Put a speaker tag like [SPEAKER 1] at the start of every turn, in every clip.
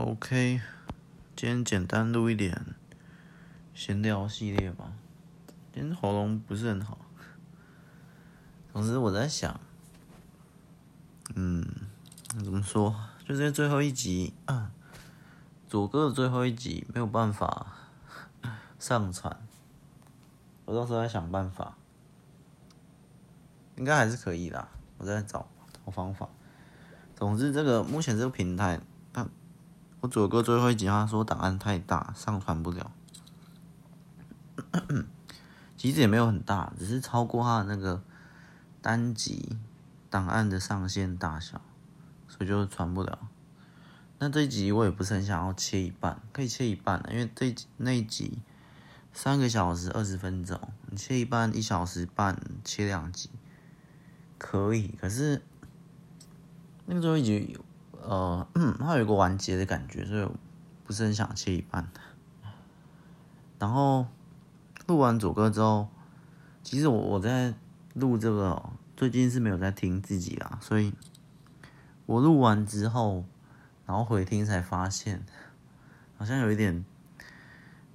[SPEAKER 1] OK，今天简单录一点闲聊系列吧。今天喉咙不是很好，总之我在想，嗯，怎么说？就是最后一集，啊，左哥的最后一集没有办法 上传，我到时候再想办法，应该还是可以的。我在找找方法。总之，这个目前这个平台。左哥最后一集他说档案太大，上传不了。其实也没有很大，只是超过他的那个单集档案的上限大小，所以就传不了。那这一集我也不是很想要切一半，可以切一半，因为这那一集三个小时二十分钟，你切一半一小时半，切两集可以。可是那个最后一集。呃，它有一个完结的感觉，所以不是很想切一半。然后录完左哥之后，其实我我在录这个最近是没有在听自己啦，所以我录完之后，然后回听才发现，好像有一点，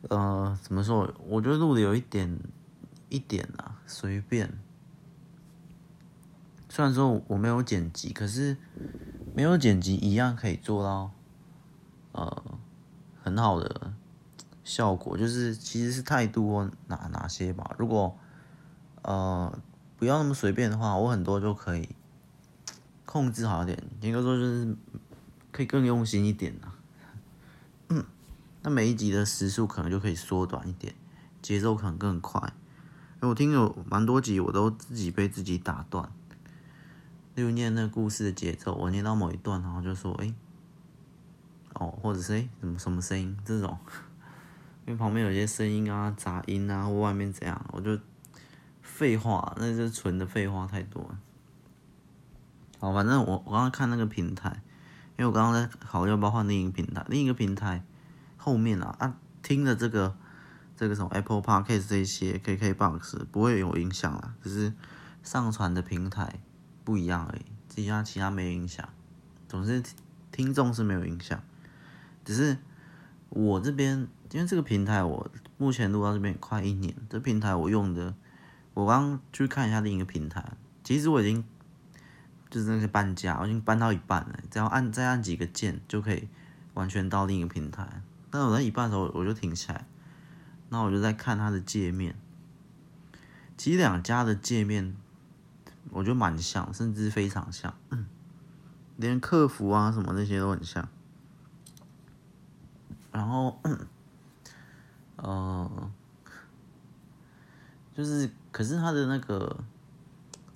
[SPEAKER 1] 呃，怎么说？我觉得录的有一点一点啊，随便。虽然说我没有剪辑，可是。没有剪辑一样可以做到，呃，很好的效果，就是其实是态度或哪哪些吧。如果呃不要那么随便的话，我很多就可以控制好一点。应该说就是可以更用心一点啊。嗯，那每一集的时数可能就可以缩短一点，节奏可能更快。因为我听有蛮多集，我都自己被自己打断。例如念那故事的节奏，我念到某一段，然后就说：“哎、哦，或者是哎、欸，什么什么声音这种，因为旁边有些声音啊、杂音啊，或外面怎样，我就废话，那就纯的废话太多了。好，反正我我刚刚看那个平台，因为我刚刚在考虑要不要换另一个平台，另一个平台后面啊啊听的这个这个什么 Apple Podcast 这些 KKBox 不会有影响啦，只是上传的平台。不一样而已，其他其他没影响，总之听众是没有影响，只是我这边因为这个平台我目前录到这边快一年，这平台我用的，我刚去看一下另一个平台，其实我已经就是那个搬家，我已经搬到一半了，只要按再按几个键就可以完全到另一个平台，但我在一半的时候我就停下来，那我就在看它的界面，其实两家的界面。我觉得蛮像，甚至非常像，连客服啊什么那些都很像。然后，呃，就是，可是它的那个，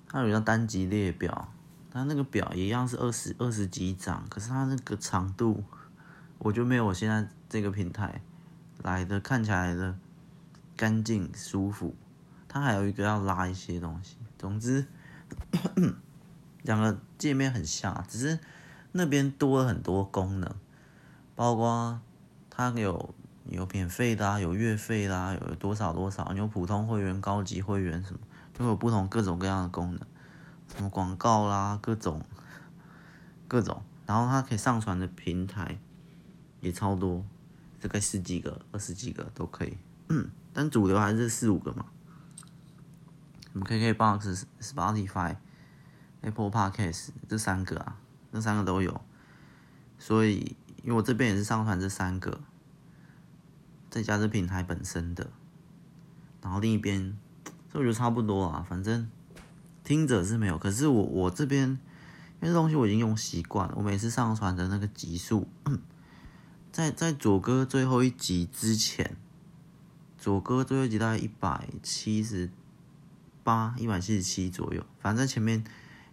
[SPEAKER 1] 它有一张单集列表，它那个表一样是二十二十几张，可是它那个长度，我就没有我现在这个平台来的看起来的干净舒服。它还有一个要拉一些东西，总之。两个界面很像，只是那边多了很多功能，包括它有有免费的啊，有月费啦，有多少多少，有普通会员、高级会员什么，就有不同各种各样的功能，什么广告啦，各种各种，然后它可以上传的平台也超多，大概十几个、二十几个都可以，嗯，但主流还是四五个嘛。KKBOX、Spotify、Apple Podcast 这三个啊，这三个都有。所以，因为我这边也是上传这三个，再加这平台本身的，然后另一边，这我觉得差不多啊。反正听者是没有，可是我我这边，因为这东西我已经用习惯了，我每次上传的那个集数，在在左哥最后一集之前，左哥最后一集大概一百七十。八一百七十七左右，反正前面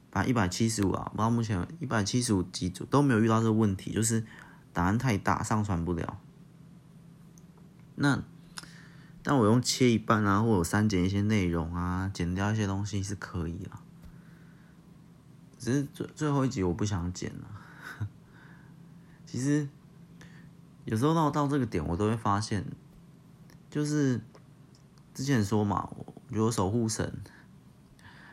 [SPEAKER 1] 把一百七十五啊，到目前一百七十五集组都没有遇到这个问题，就是档案太大上传不了。那但我用切一半啊，或者删减一些内容啊，剪掉一些东西是可以啊。只是最最后一集我不想剪了。其实有时候到到这个点，我都会发现，就是之前说嘛。我有守护神，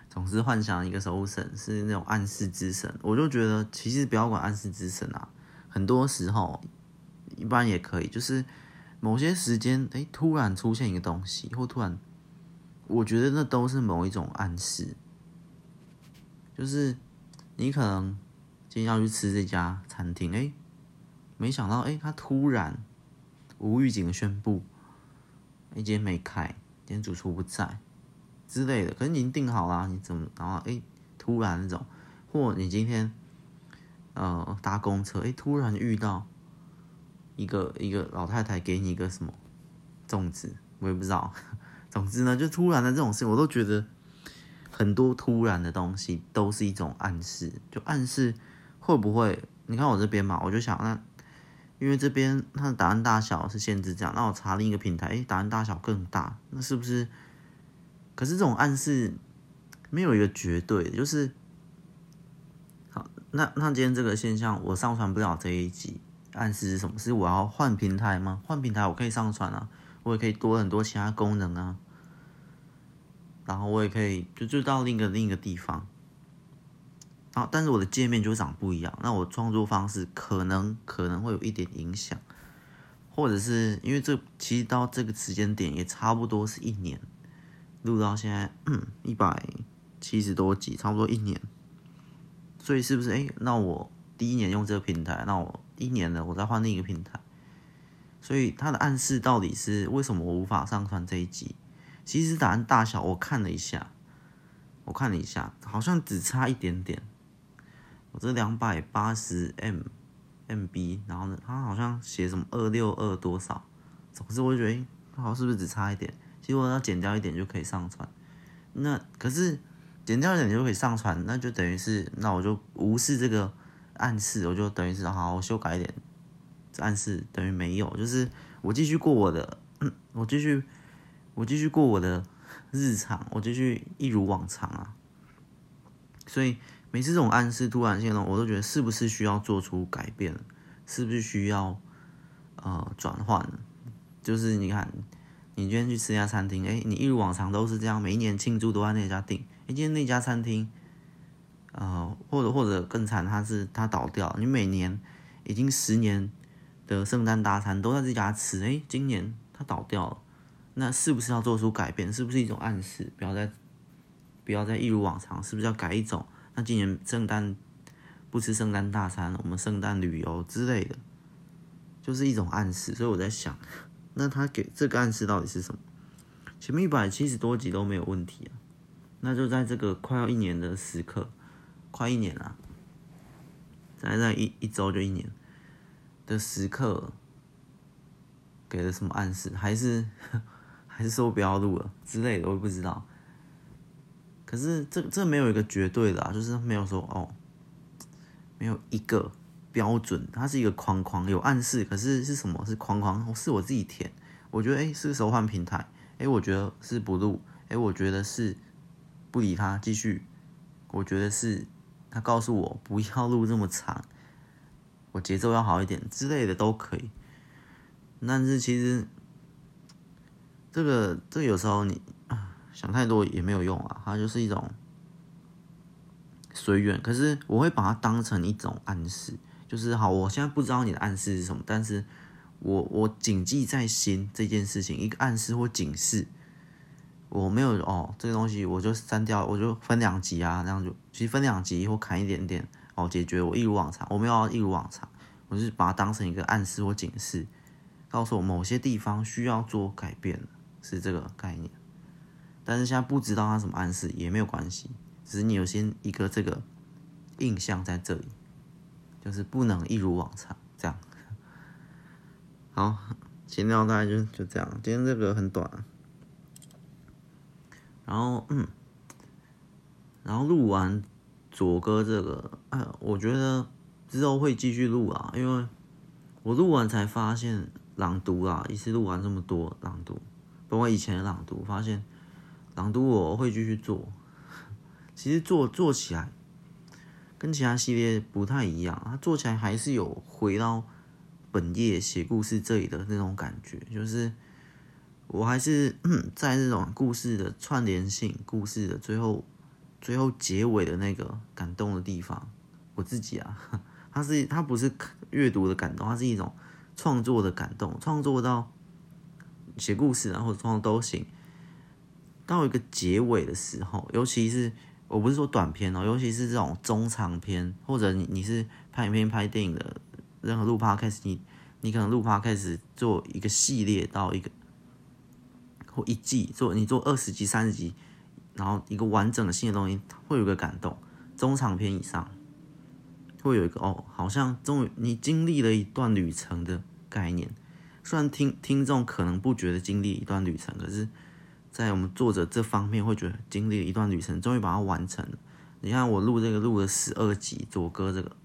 [SPEAKER 1] 总是幻想一个守护神是那种暗示之神，我就觉得其实不要管暗示之神啊，很多时候一般也可以，就是某些时间，哎，突然出现一个东西，或突然，我觉得那都是某一种暗示，就是你可能今天要去吃这家餐厅，哎，没想到，哎，他突然无预警的宣布，哎，今天没开，今天主厨不在之类的，可是你已经订好了，你怎么，然后，哎，突然那种，或你今天。呃，搭公车，哎，突然遇到一个一个老太太给你一个什么粽子，我也不知道。总之呢，就突然的这种事，我都觉得很多突然的东西都是一种暗示，就暗示会不会？你看我这边嘛，我就想那，因为这边它的档案大小是限制这样，那我查另一个平台，哎，档案大小更大，那是不是？可是这种暗示没有一个绝对的，就是好。那那今天这个现象，我上传不了这一集，暗示是什么？是我要换平台吗？换平台我可以上传啊，我也可以多很多其他功能啊，然后我也可以就就到另一个另一个地方，啊，但是我的界面就长不一样，那我创作方式可能可能会有一点影响，或者是因为这其实到这个时间点也差不多是一年，录到现在一百七十多集，差不多一年。所以是不是哎？那我第一年用这个平台，那我一年了，我再换另一个平台。所以它的暗示到底是为什么我无法上传这一集？其实档案大小我看了一下，我看了一下，好像只差一点点。我这两百八十 M MB，然后呢，它好像写什么二六二多少，总之我就觉得，好像是不是只差一点？其实我要减掉一点就可以上传。那可是。减掉一点就可以上传，那就等于是，那我就无视这个暗示，我就等于是好好修改一点，这暗示等于没有，就是我继续过我的，我继续，我继续过我的日常，我继续一如往常啊。所以每次这种暗示突然性呢，我都觉得是不是需要做出改变，是不是需要呃转换？就是你看，你今天去吃一家餐厅，哎，你一如往常都是这样，每一年庆祝都在那家订。哎今天那家餐厅，呃，或者或者更惨，它是它倒掉。你每年已经十年的圣诞大餐都在这家吃，哎，今年它倒掉了，那是不是要做出改变？是不是一种暗示？不要再不要再一如往常，是不是要改一种？那今年圣诞不吃圣诞大餐，我们圣诞旅游之类的，就是一种暗示。所以我在想，那他给这个暗示到底是什么？前面一百七十多集都没有问题啊。那就在这个快要一年的时刻，快一年了，在在一一周就一年的时刻，给了什么暗示？还是 还是说不要录了之类的？我也不知道。可是这这没有一个绝对的啊，就是没有说哦，没有一个标准，它是一个框框，有暗示。可是是什么？是框框？是我自己填。我觉得哎，是时候换平台。哎，我觉得是不录。哎，我觉得是。不理他，继续。我觉得是他告诉我不要录这么长，我节奏要好一点之类的都可以。但是其实这个这有时候你想太多也没有用啊，它就是一种随缘。可是我会把它当成一种暗示，就是好，我现在不知道你的暗示是什么，但是我我谨记在心这件事情，一个暗示或警示。我没有哦，这个东西我就删掉，我就分两集啊，那样就其实分两集或砍一点点哦，解决我一如往常，我没有要一如往常，我是把它当成一个暗示或警示，告诉我某些地方需要做改变，是这个概念。但是现在不知道他什么暗示也没有关系，只是你有先一个这个印象在这里，就是不能一如往常这样。好，闲聊大概就就这样，今天这个很短。然后，嗯，然后录完左哥这个，哎，我觉得之后会继续录啊，因为我录完才发现朗读啊，一次录完这么多朗读，包括以前的朗读，发现朗读我会继续做。其实做做起来跟其他系列不太一样，它做起来还是有回到本业写故事这里的那种感觉，就是。我还是 在这种故事的串联性、故事的最后、最后结尾的那个感动的地方，我自己啊，它是它不是阅读的感动，它是一种创作的感动，创作到写故事然后创作都行。到一个结尾的时候，尤其是我不是说短片哦，尤其是这种中长篇，或者你你是拍影片、拍电影的，任何录 p 开始你你可能录 p 开始做一个系列到一个或一季做，你做二十集、三十集，然后一个完整的新的东西，会有个感动。中长篇以上会有一个哦，好像终于你经历了一段旅程的概念。虽然听听众可能不觉得经历一段旅程，可是。在我们作者这方面，会觉得经历了一段旅程，终于把它完成了。你看我录这个录了十二集，左哥这个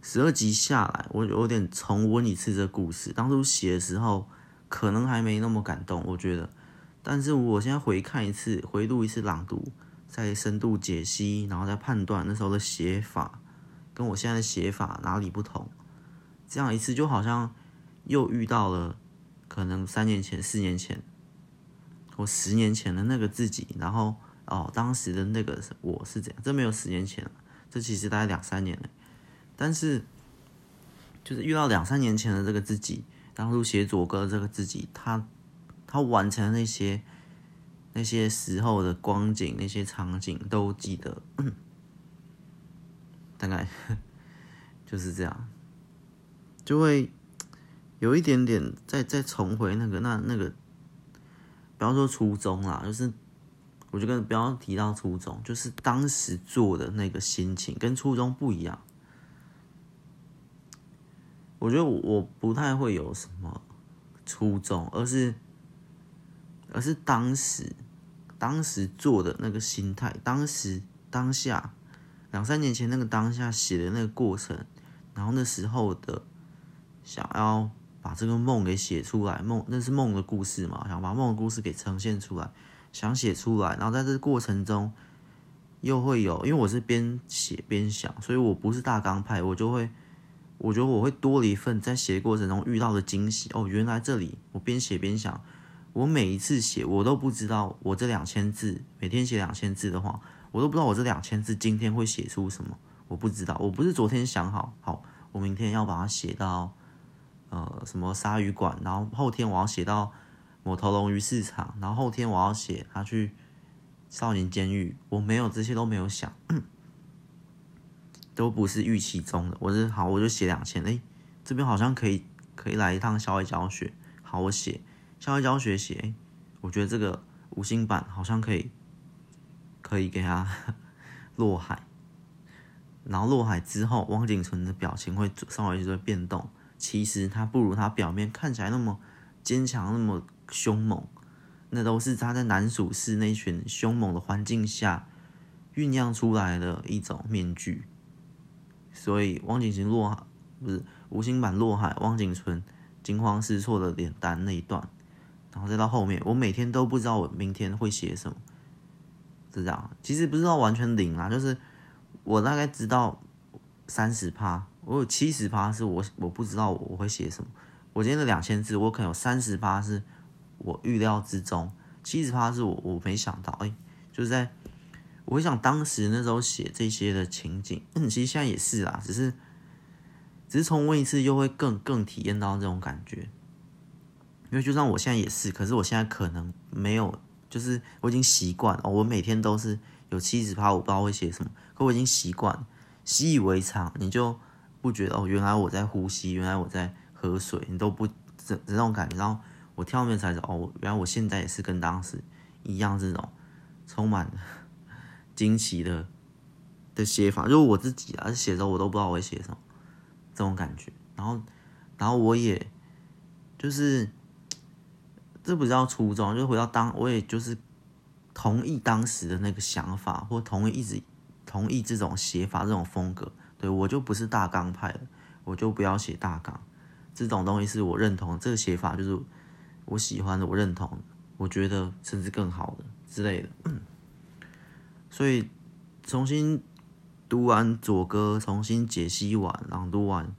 [SPEAKER 1] 十二集下来，我有点重温一次这故事。当初写的时候，可能还没那么感动，我觉得。但是我现在回看一次，回录一次朗读，再深度解析，然后再判断那时候的写法跟我现在的写法哪里不同。这样一次，就好像又遇到了可能三年前、四年前。我十年前的那个自己，然后哦，当时的那个我是这样，这没有十年前了，这其实大概两三年了。但是，就是遇到两三年前的这个自己，当初写左哥这个自己，他他完成那些那些时候的光景，那些场景都记得，大概就是这样，就会有一点点再再重回那个那那个。不要说初衷啦，就是我就跟不要提到初衷，就是当时做的那个心情跟初衷不一样。我觉得我不太会有什么初衷，而是而是当时当时做的那个心态，当时当下两三年前那个当下写的那个过程，然后那时候的想要。把这个梦给写出来，梦那是梦的故事嘛，想把梦的故事给呈现出来，想写出来，然后在这过程中又会有，因为我是边写边想，所以我不是大纲派，我就会，我觉得我会多了一份在写过程中遇到的惊喜。哦，原来这里我边写边想，我每一次写我都不知道，我这两千字每天写两千字的话，我都不知道我这两千字今天会写出什么，我不知道，我不是昨天想好，好，我明天要把它写到。呃，什么鲨鱼馆？然后后天我要写到某头龙鱼市场，然后后天我要写他去少年监狱。我没有这些都没有想，都不是预期中的。我是好，我就写两千。哎，这边好像可以可以来一趟校外教学。好，我写校外教学写。哎，我觉得这个五星版好像可以可以给他 落海。然后落海之后，汪景纯的表情会稍微就会变动。其实他不如他表面看起来那么坚强，那么凶猛，那都是他在南薯市那群凶猛的环境下酝酿出来的一种面具。所以汪景行落海不是无心版落海，汪景纯惊慌失措的脸蛋那一段，然后再到后面，我每天都不知道我明天会写什么，是这样。其实不知道完全零啊，就是我大概知道三十趴。我有七十趴是我我不知道我会写什么，我今天的两千字，我可能有三十趴是我预料之中，七十趴是我我没想到，哎、就是在我想当时那时候写这些的情景，嗯，其实现在也是啦，只是只是重温一次又会更更体验到这种感觉，因为就算我现在也是，可是我现在可能没有，就是我已经习惯哦，我每天都是有七十趴，我不知道会写什么，可我已经习惯，习以为常，你就。不觉得哦，原来我在呼吸，原来我在喝水，你都不这这种感觉。然后我跳面才知道哦，原来我现在也是跟当时一样，这种充满惊奇的的写法。就是我自己啊，写的时候我都不知道我会写什么，这种感觉。然后，然后我也就是这不叫初衷，就回到当，我也就是同意当时的那个想法，或同意一直同意这种写法，这种风格。对，我就不是大纲派的，我就不要写大纲，这种东西是我认同，这个写法就是我喜欢的，我认同，我觉得甚至更好的之类的。所以重新读完左哥，重新解析完、朗读完，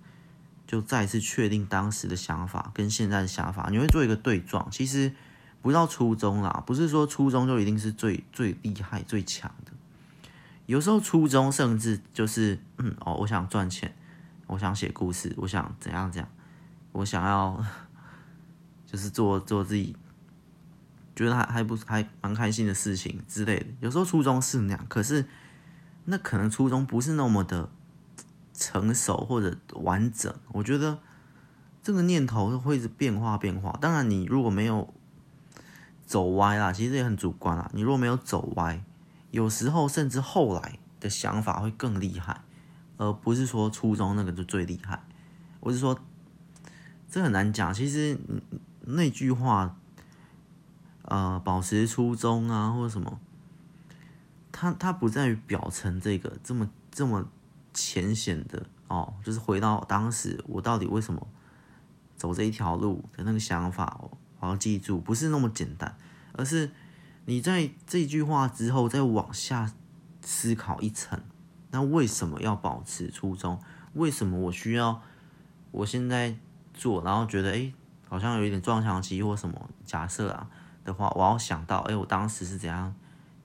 [SPEAKER 1] 就再次确定当时的想法跟现在的想法，你会做一个对撞。其实不到初中啦，不是说初中就一定是最最厉害、最强的。有时候初衷甚至就是，嗯哦，我想赚钱，我想写故事，我想怎样怎样，我想要 就是做做自己觉得还还不还蛮开心的事情之类的。有时候初衷是那样，可是那可能初衷不是那么的成熟或者完整。我觉得这个念头会是变化变化。当然，你如果没有走歪啦，其实也很主观啦。你如果没有走歪，有时候甚至后来的想法会更厉害，而不是说初衷那个就最厉害。我是说。这很难讲。其实那句话，呃，保持初衷啊，或者什么，它它不在于表层这个这么这么浅显的哦，就是回到当时我到底为什么走这一条路的那个想法，我要记住，不是那么简单，而是你在这句话之后再往下思考一层，那为什么要保持初衷？为什么我需要？我现在。做，然后觉得哎，好像有一点撞墙期或什么假设啊的话，我要想到哎，我当时是怎样，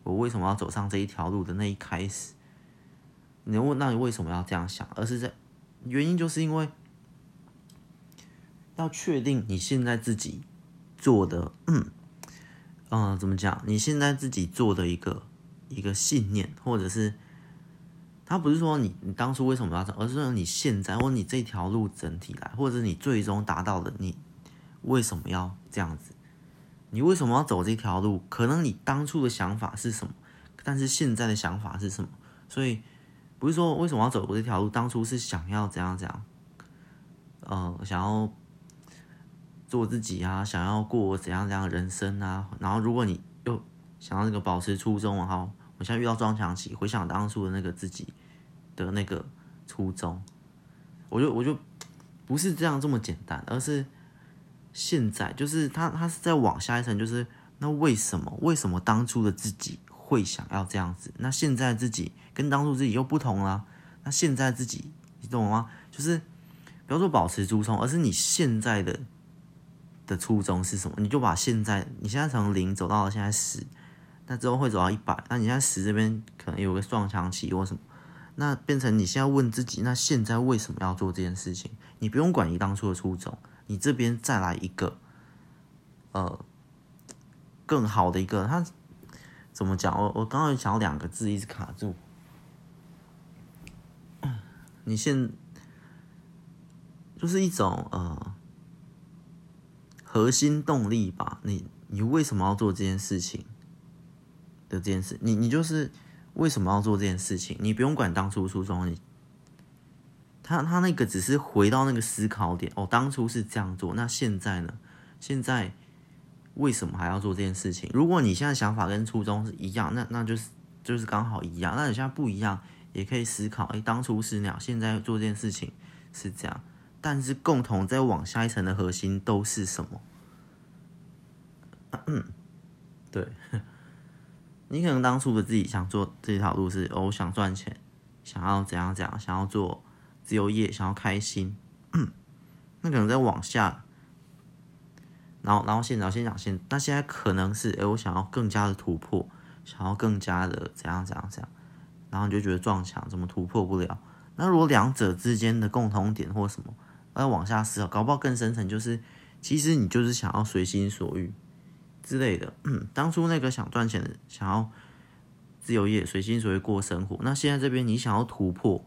[SPEAKER 1] 我为什么要走上这一条路的那一开始？你问，那你为什么要这样想？而是在原因就是因为要确定你现在自己做的，嗯，嗯、怎么讲？你现在自己做的一个一个信念，或者是。他不是说你你当初为什么要走，而是说你现在或你这条路整体来，或者你最终达到的，你为什么要这样子？你为什么要走这条路？可能你当初的想法是什么，但是现在的想法是什么？所以不是说为什么要走这条路，当初是想要怎样怎样，呃，想要做自己啊，想要过怎样怎样的人生啊。然后如果你又想要那个保持初衷，然后。我现在遇到撞墙期，回想当初的那个自己的那个初衷，我就我就不是这样这么简单，而是现在就是他他是在往下一层，就是那为什么为什么当初的自己会想要这样子？那现在自己跟当初自己又不同了，那现在自己你懂吗？就是不要说保持初衷，而是你现在的的初衷是什么？你就把现在你现在从零走到了现在十。那之后会走到一百，那你现在十这边可能有个撞墙期或什么，那变成你现在问自己，那现在为什么要做这件事情？你不用管你当初的初衷，你这边再来一个，呃，更好的一个，他怎么讲？我我刚刚想两个字一直卡住，你现就是一种呃核心动力吧？你你为什么要做这件事情？的这件事，你你就是为什么要做这件事情？你不用管当初初衷，你他他那个只是回到那个思考点哦，当初是这样做，那现在呢？现在为什么还要做这件事情？如果你现在想法跟初衷是一样，那那就是就是刚好一样。那你现在不一样，也可以思考，哎，当初是那样，现在做这件事情是这样，但是共同再往下一层的核心都是什么？对。你可能当初的自己想做这条路是哦，想赚钱，想要怎样怎样，想要做自由业，想要开心。那可能在往下，然后然后现在先讲现，那现在可能是哎，我想要更加的突破，想要更加的怎样怎样怎样，然后你就觉得撞墙怎么突破不了？那如果两者之间的共同点或什么，要往下思考，搞不好更深层就是，其实你就是想要随心所欲。之类的，当初那个想赚钱的，想要自由业，随心所欲过生活。那现在这边你想要突破，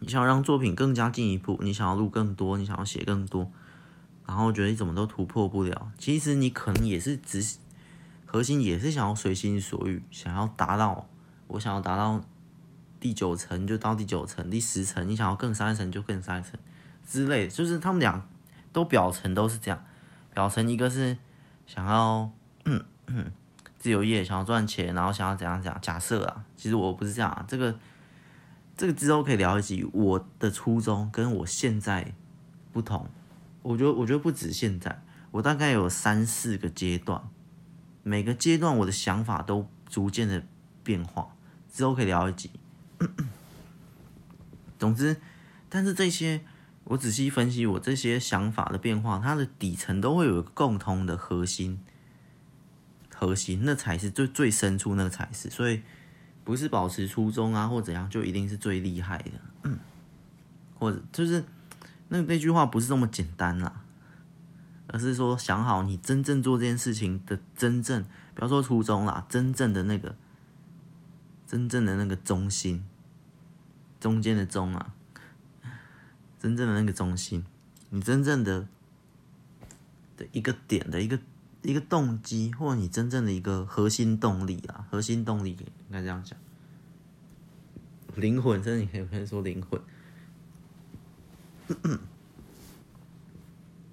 [SPEAKER 1] 你想要让作品更加进一步，你想要录更多，你想要写更多，然后觉得你怎么都突破不了。其实你可能也是只核心也是想要随心所欲，想要达到我想要达到第九层就到第九层，第十层你想要更上一层就更上一层之类。就是他们俩都表层都是这样，表层一个是。想要嗯嗯自由业，想要赚钱，然后想要怎样怎样？假设啊，其实我不是这样啊。这个这个之后可以聊一集。我的初衷跟我现在不同，我觉得我觉得不止现在，我大概有三四个阶段，每个阶段我的想法都逐渐的变化。之后可以聊一集。总之，但是这些。我仔细分析我这些想法的变化，它的底层都会有一个共通的核心，核心那才是最最深处那个才是，所以不是保持初衷啊或怎样就一定是最厉害的，嗯，或者就是那那句话不是这么简单啦，而是说想好你真正做这件事情的真正，不要说初衷啦，真正的那个，真正的那个中心，中间的中啊，真正的那个中心，你真正的的一个点的一个一个动机，或你真正的一个核心动力啊，核心动力应该这样讲，灵魂，甚至你可以可以说灵魂。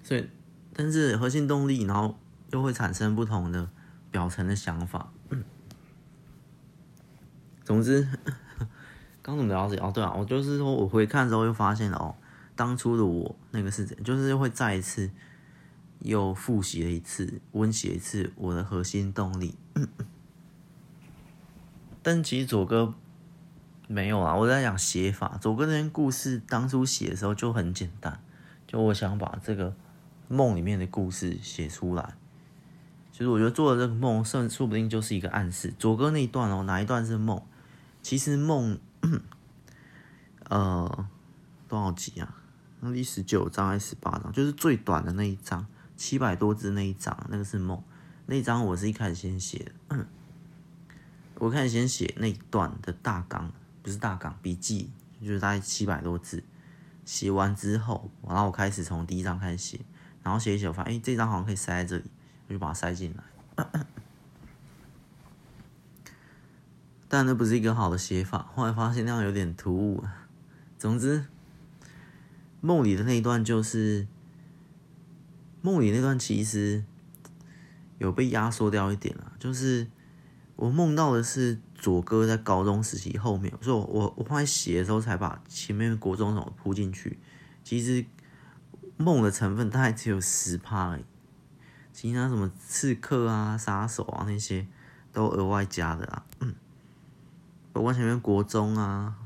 [SPEAKER 1] 所以，但是核心动力，然后又会产生不同的表层的想法。总之，刚怎么聊到这？哦，对啊，我就是说我回看之后又发现了哦，当初的我那个是怎，就是会再一次又复习了一次，温习一次我的核心动力。但其实左哥。没有啊，我在讲写法。左哥那篇故事当初写的时候就很简单，就我想把这个梦里面的故事写出来。其实我觉得做的这个梦，甚说不定就是一个暗示。左哥那一段哦，哪一段是梦？其实梦，呃，多少集啊？那第十九章还是十八章？就是最短的那一章，七百多字那一章，那个是梦。那一章我是一开始先写的，我开始先写那一段的大纲。不是大纲笔记，就是大概七百多字。写完之后，然后我开始从第一章开始写，然后写一写，我发现哎，这张好像可以塞在这里，我就把它塞进来。但那不是一个好的写法，后来发现那样有点突兀。总之，梦里的那一段就是梦里那段，其实有被压缩掉一点了，就是我梦到的是。左哥在高中时期后面，所以我我后来写的时候才把前面国中什么铺进去。其实梦的成分大概只有十趴而已，其他什么刺客啊、杀手啊那些都额外加的啊。嗯，包括前面国中啊、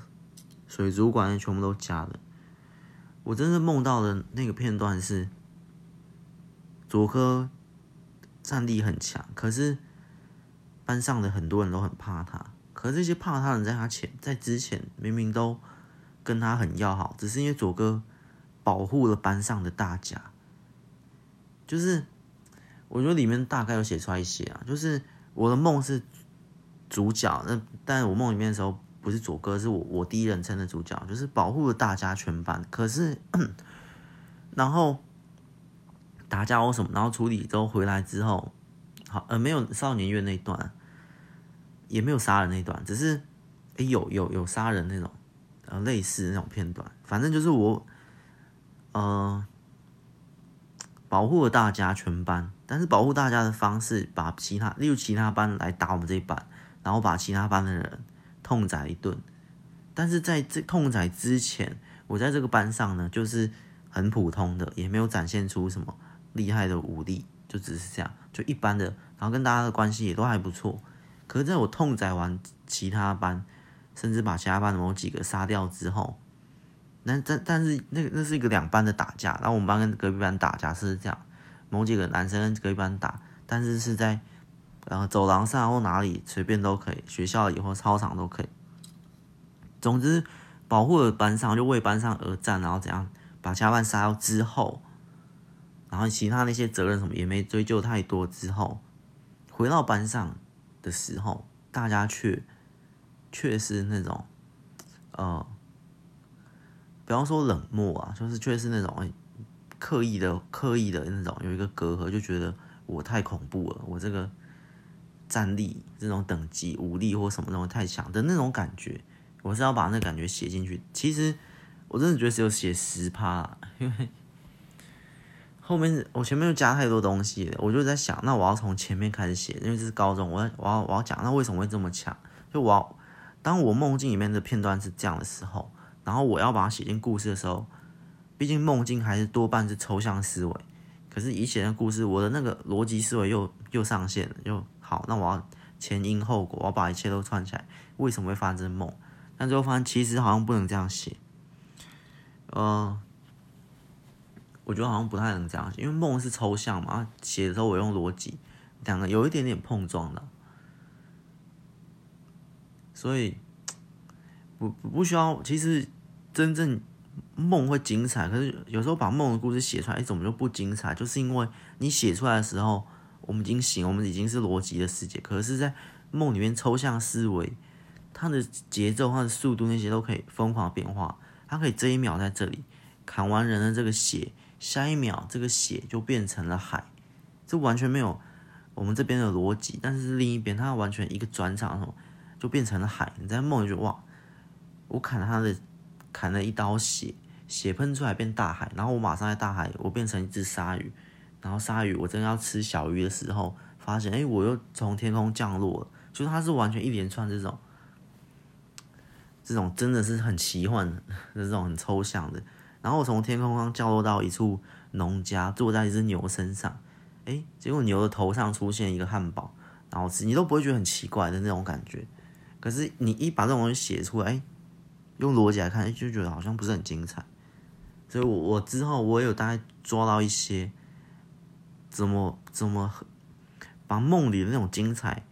[SPEAKER 1] 水族馆全部都加的。我真正梦到的那个片段是左哥战力很强，可是。班上的很多人都很怕他，可是这些怕他的人在他前，在之前明明都跟他很要好，只是因为左哥保护了班上的大家。就是我觉得里面大概有写出来一些啊，就是我的梦是主角，那但我梦里面的时候不是左哥，是我我第一人称的主角，就是保护了大家全班。可是然后打架或什么，然后处理之后回来之后。好，呃，没有少年院那一段，也没有杀人那段，只是，诶，有有有杀人那种，呃，类似那种片段。反正就是我，呃，保护了大家全班，但是保护大家的方式，把其他，例如其他班来打我们这一班，然后把其他班的人痛宰一顿。但是在这痛宰之前，我在这个班上呢，就是很普通的，也没有展现出什么厉害的武力。就只是这样，就一般的，然后跟大家的关系也都还不错。可是在我痛宰完其他班，甚至把其他班的某几个杀掉之后，那但但是那个那是一个两班的打架，然后我们班跟隔壁班打架是这样，某几个男生跟隔壁班打，但是是在然后走廊上或哪里随便都可以，学校里或操场都可以。总之，保护了班上，就为班上而战，然后怎样把其他班杀掉之后。然后其他那些责任什么也没追究太多，之后回到班上的时候，大家却却是那种呃，不要说冷漠啊，就是却是那种刻意的、刻意的那种有一个隔阂，就觉得我太恐怖了，我这个战力、这种等级、武力或什么东西太强的那种感觉，我是要把那感觉写进去。其实我真的觉得只有写十趴，因为。后面我前面又加太多东西了，我就在想，那我要从前面开始写，因为这是高中，我要我要我要讲，那为什么会这么强？就我要当我梦境里面的片段是这样的时候，然后我要把它写进故事的时候，毕竟梦境还是多半是抽象思维，可是以前的故事，我的那个逻辑思维又又上线了，又好，那我要前因后果，我要把一切都串起来，为什么会发生梦？但最后发现其实好像不能这样写，呃。我觉得好像不太能这样写，因为梦是抽象嘛，写的时候我用逻辑，两个有一点点碰撞的，所以不不需要。其实真正梦会精彩，可是有时候把梦的故事写出来，怎么就不精彩？就是因为你写出来的时候，我们已经醒，我们已经是逻辑的世界，可是，在梦里面抽象思维，它的节奏、它的速度那些都可以疯狂变化。它可以这一秒在这里砍完人的这个血，下一秒这个血就变成了海，这完全没有我们这边的逻辑。但是另一边，它完全一个转场，什么就变成了海。你在梦里就哇，我砍了他的，砍了一刀血。血喷出来变大海，然后我马上在大海，我变成一只鲨鱼，然后鲨鱼我正要吃小鱼的时候，发现哎，我又从天空降落了，就是它是完全一连串这种，这种真的是很奇幻的，这种很抽象的。然后我从天空上降落到一处农家，坐在一只牛身上，哎，结果牛的头上出现一个汉堡，然后吃，你都不会觉得很奇怪的那种感觉。可是你一把这种东西写出来，哎用逻辑来看，哎就觉得好像不是很精彩。所以我，我我之后我有大概抓到一些怎么怎么把梦里的那种精彩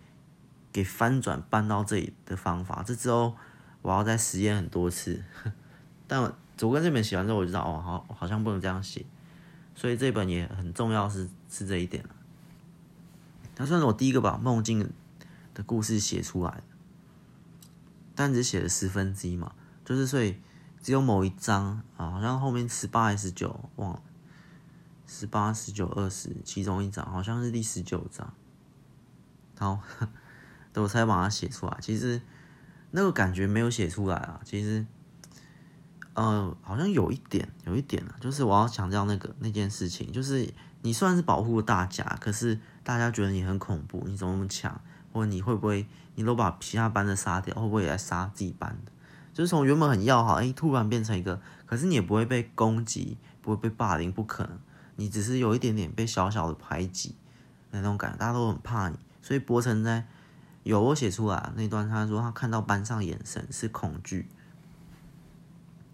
[SPEAKER 1] 给翻转搬到这里的方法。这之后我要再实验很多次。但我走过这本写完之后，我就知道哦，好，好像不能这样写。所以这本也很重要是，是这一点。它算是我第一个把梦境的故事写出来，但只写了十分之一嘛，就是所以。只有某一章啊，好像后面十八还是九，忘了。十八、十九、二十，其中一章好像是第十九章。好，等我才把它写出来。其实那个感觉没有写出来啊。其实，呃，好像有一点，有一点啊，就是我要强调那个那件事情，就是你算是保护大家，可是大家觉得你很恐怖，你怎么那么强？或者你会不会，你都把其他班的杀掉，会不会也来杀自己班的？就是从原本很要好，哎，突然变成一个，可是你也不会被攻击，不会被霸凌，不可能，你只是有一点点被小小的排挤那种感觉，大家都很怕你。所以博成在有我写出来那段，他说他看到班上眼神是恐惧，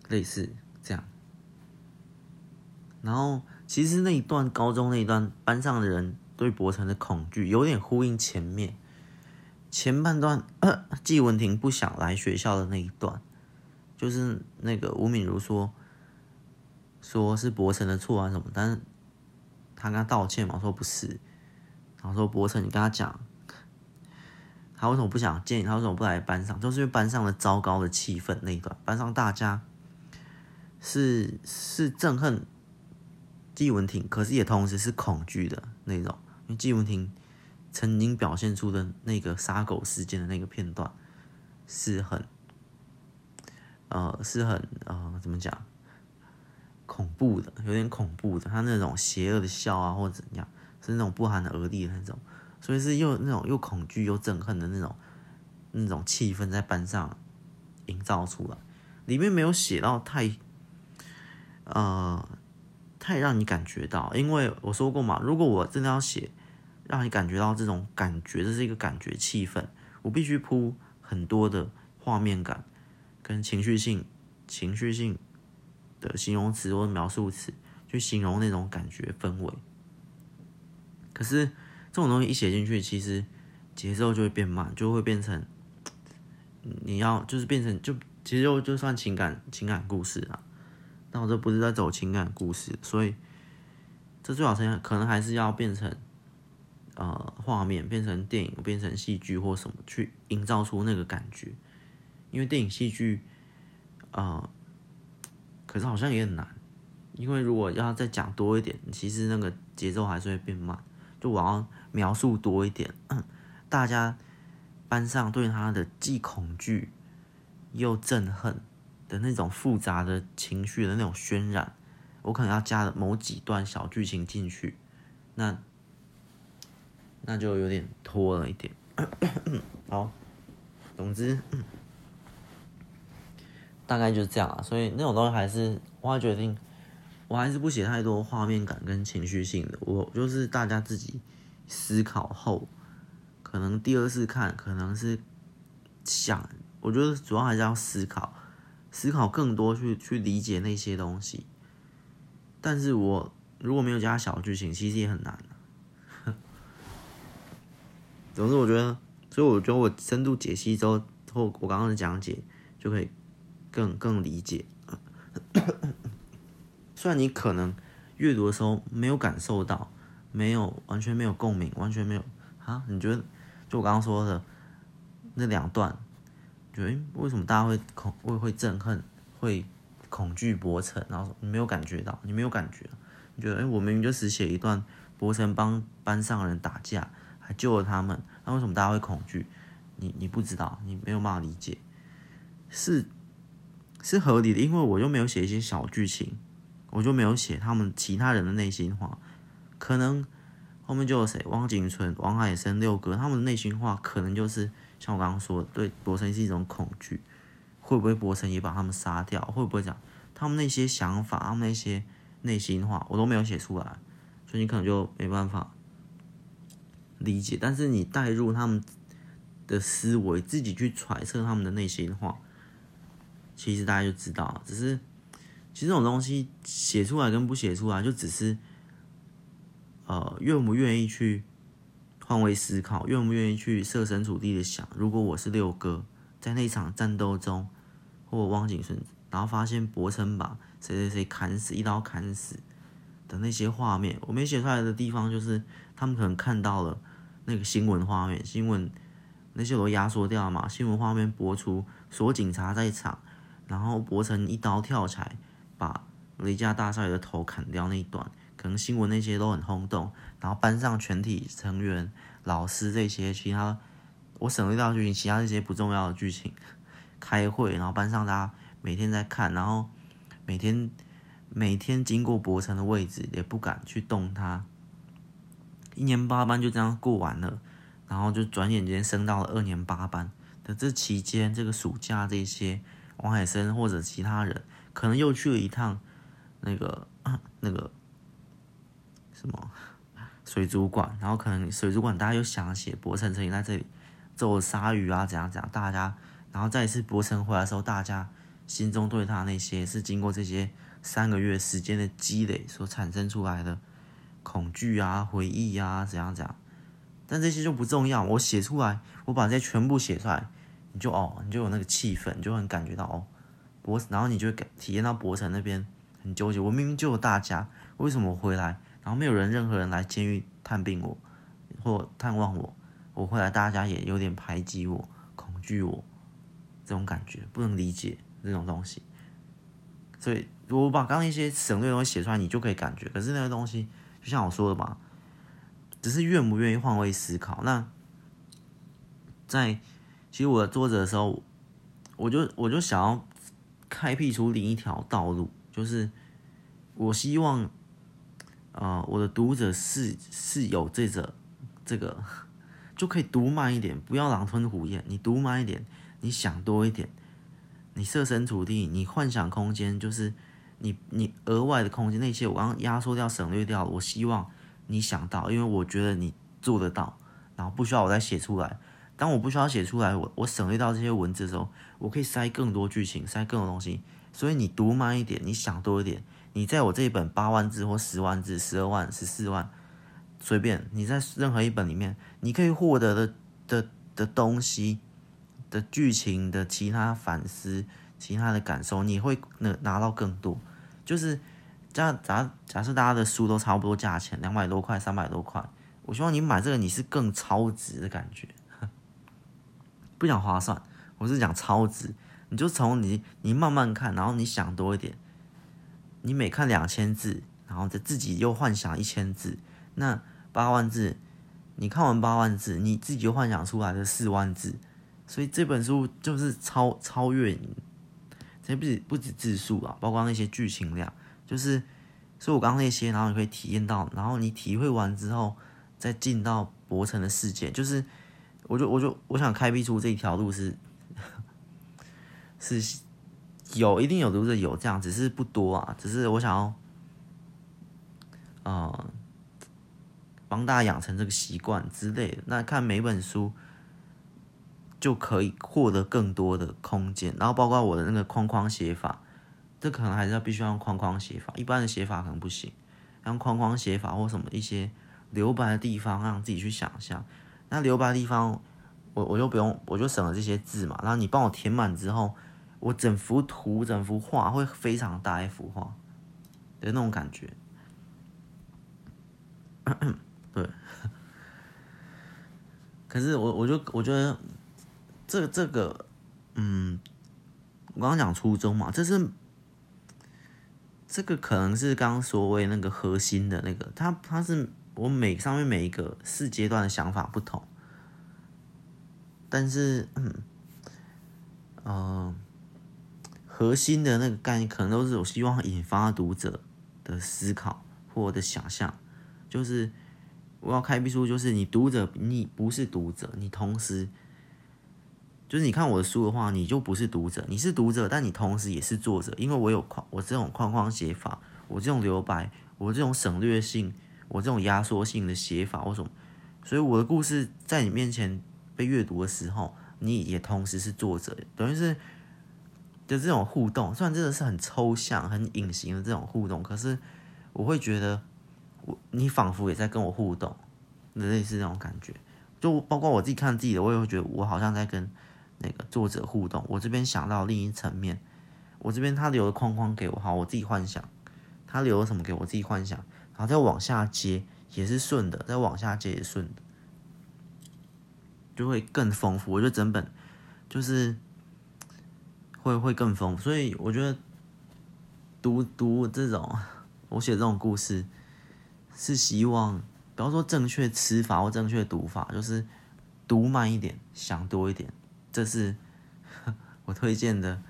[SPEAKER 1] 类似这样。然后其实那一段高中那一段班上的人对博成的恐惧，有点呼应前面前半段，呃，纪文婷不想来学校的那一段。就是那个吴敏如说，说是博成的错啊什么，但是他跟他道歉嘛，我说不是，然后说博成，你跟他讲，他为什么不想见你？他为什么不来班上？就是因为班上的糟糕的气氛那一段，班上大家是是憎恨季文婷，可是也同时是恐惧的那种，因为季文婷曾经表现出的那个杀狗事件的那个片段是很。呃，是很呃，怎么讲？恐怖的，有点恐怖的。他那种邪恶的笑啊，或者怎样，是那种不寒而栗的那种，所以是又那种又恐惧又憎恨的那种那种气氛在班上营造出来。里面没有写到太呃太让你感觉到，因为我说过嘛，如果我真的要写让你感觉到这种感觉，这是一个感觉气氛，我必须铺很多的画面感。跟情绪性、情绪性的形容词或描述词去形容那种感觉氛围，可是这种东西一写进去，其实节奏就会变慢，就会变成你要就是变成就其实就就算情感情感故事啊，但我这不是在走情感故事，所以这最好是可能还是要变成呃画面，变成电影，变成戏剧或什么去营造出那个感觉。因为电影戏剧，呃，可是好像也很难，因为如果要再讲多一点，其实那个节奏还是会变慢。就我要描述多一点，大家班上对他的既恐惧又憎恨的那种复杂的情绪的那种渲染，我可能要加某几段小剧情进去，那那就有点拖了一点。好，总之。大概就是这样啊，所以那种东西还是我还决定，我还是不写太多画面感跟情绪性的，我就是大家自己思考后，可能第二次看可能是想，我觉得主要还是要思考，思考更多去去理解那些东西，但是我如果没有加小剧情，其实也很难。总之，我觉得，所以我觉得我深度解析之后，后我刚刚的讲解就可以。更更理解。虽然你可能阅读的时候没有感受到，没有完全没有共鸣，完全没有啊？你觉得就我刚刚说的那两段，觉得为什么大家会恐会会憎恨，会恐惧博成？然后你没有感觉到，你没有感觉，你觉得哎，我明明就只写一段博成帮班上人打架，还救了他们，那为什么大家会恐惧？你你不知道，你没有办法理解，是是合理的，因为我又没有写一些小剧情，我就没有写他们其他人的内心话，可能后面就有谁，汪景纯、王海生、六哥他们的内心话，可能就是像我刚刚说的，对博成是一种恐惧，会不会博成也把他们杀掉？会不会讲他们那些想法，他们那些内心话，我都没有写出来，所以你可能就没办法理解，但是你带入他们。的思维，自己去揣测他们的内心话，其实大家就知道。只是，其实这种东西写出来跟不写出来，就只是，呃，愿不愿意去换位思考，愿不愿意去设身处地的想，如果我是六哥，在那场战斗中，或汪景顺，然后发现柏成把谁谁谁砍死，一刀砍死的那些画面，我没写出来的地方，就是他们可能看到了那个新闻画面，新闻。那些都压缩掉嘛？新闻画面播出，所有警察在场，然后柏成一刀跳起来，把雷家大少爷的头砍掉那一段，可能新闻那些都很轰动，然后班上全体成员、老师这些其他，我省略掉剧情，其他这些不重要的剧情，开会，然后班上大家每天在看，然后每天每天经过柏成的位置也不敢去动他，一年八班就这样过完了。然后就转眼间升到了二年八班的这期间，这个暑假，这些王海生或者其他人可能又去了一趟那个那个什么水族馆，然后可能水族馆大家又想写博成曾经在这里揍了鲨鱼啊，怎样怎样，大家然后再一次博成回来的时候，大家心中对他那些是经过这些三个月时间的积累所产生出来的恐惧啊、回忆啊，怎样怎样。但这些就不重要，我写出来，我把这些全部写出来，你就哦，你就有那个气氛，你就很感觉到哦，博，然后你就会感体验到博城那边很纠结。我明明就有大家，为什么我回来，然后没有人，任何人来监狱探病我，或探望我，我回来大家也有点排挤我、恐惧我，这种感觉不能理解这种东西。所以我把刚刚一些省略的东西写出来，你就可以感觉。可是那个东西，就像我说的嘛。只是愿不愿意换位思考。那在其实我的作者的时候，我就我就想要开辟出另一条道路，就是我希望，呃，我的读者是是有这个这个，就可以读慢一点，不要狼吞虎咽。你读慢一点，你想多一点，你设身处地，你幻想空间，就是你你额外的空间，那些我刚压缩掉、省略掉，我希望。你想到，因为我觉得你做得到，然后不需要我再写出来。当我不需要写出来，我我省略到这些文字的时候，我可以塞更多剧情，塞更多东西。所以你读慢一点，你想多一点。你在我这一本八万字或十万字、十二万、十四万，随便你在任何一本里面，你可以获得的的的东西的剧情的其他反思、其他的感受，你会能拿到更多，就是。假假假设大家的书都差不多价钱，两百多块、三百多块，我希望你买这个你是更超值的感觉，不讲划算，我是讲超值。你就从你你慢慢看，然后你想多一点，你每看两千字，然后再自己又幻想一千字，那八万字，你看完八万字，你自己又幻想出来的四万字，所以这本书就是超超越你，这不止不止字数啊，包括那些剧情量。就是，所以我刚刚那些，然后你可以体验到，然后你体会完之后，再进到博城的世界。就是，我就我就我想开辟出这一条路是，是有一定有读者有这样，只是不多啊。只是我想要，呃，帮大家养成这个习惯之类的。那看每本书就可以获得更多的空间，然后包括我的那个框框写法。这可能还是要必须要用框框写法，一般的写法可能不行。用框框写法或什么一些留白的地方，让自己去想象。那留白的地方，我我就不用，我就省了这些字嘛。然后你帮我填满之后，我整幅图、整幅画会非常大一幅画。的那种感觉。对，可是我我就我觉得这这个，嗯，我刚讲初衷嘛，这是这个可能是刚刚所谓那个核心的那个，它它是我每上面每一个四阶段的想法不同，但是嗯，呃，核心的那个概念可能都是我希望引发读者的思考或我的想象。就是我要开辟书，就是你读者，你不是读者，你同时就是你看我的书的话，你就不是读者，你是读者，但你同时也是作者，因为我有框，我这种框框写法，我这种留白，我这种省略性，我这种压缩性的写法，或什么，所以我的故事在你面前被阅读的时候，你也同时是作者，等于是的这种互动，虽然真的是很抽象、很隐形的这种互动，可是我会觉得。我你仿佛也在跟我互动，类似那种感觉，就包括我自己看自己的，我也会觉得我好像在跟那个作者互动。我这边想到另一层面，我这边他留的框框给我，好，我自己幻想，他留了什么给我自己幻想，然后再往下接也是顺的，再往下接也顺的，就会更丰富。我觉得整本就是会会更丰富，所以我觉得读读这种我写这种故事。是希望，不要说正确吃法或正确读法，就是读慢一点，想多一点，这是 我推荐的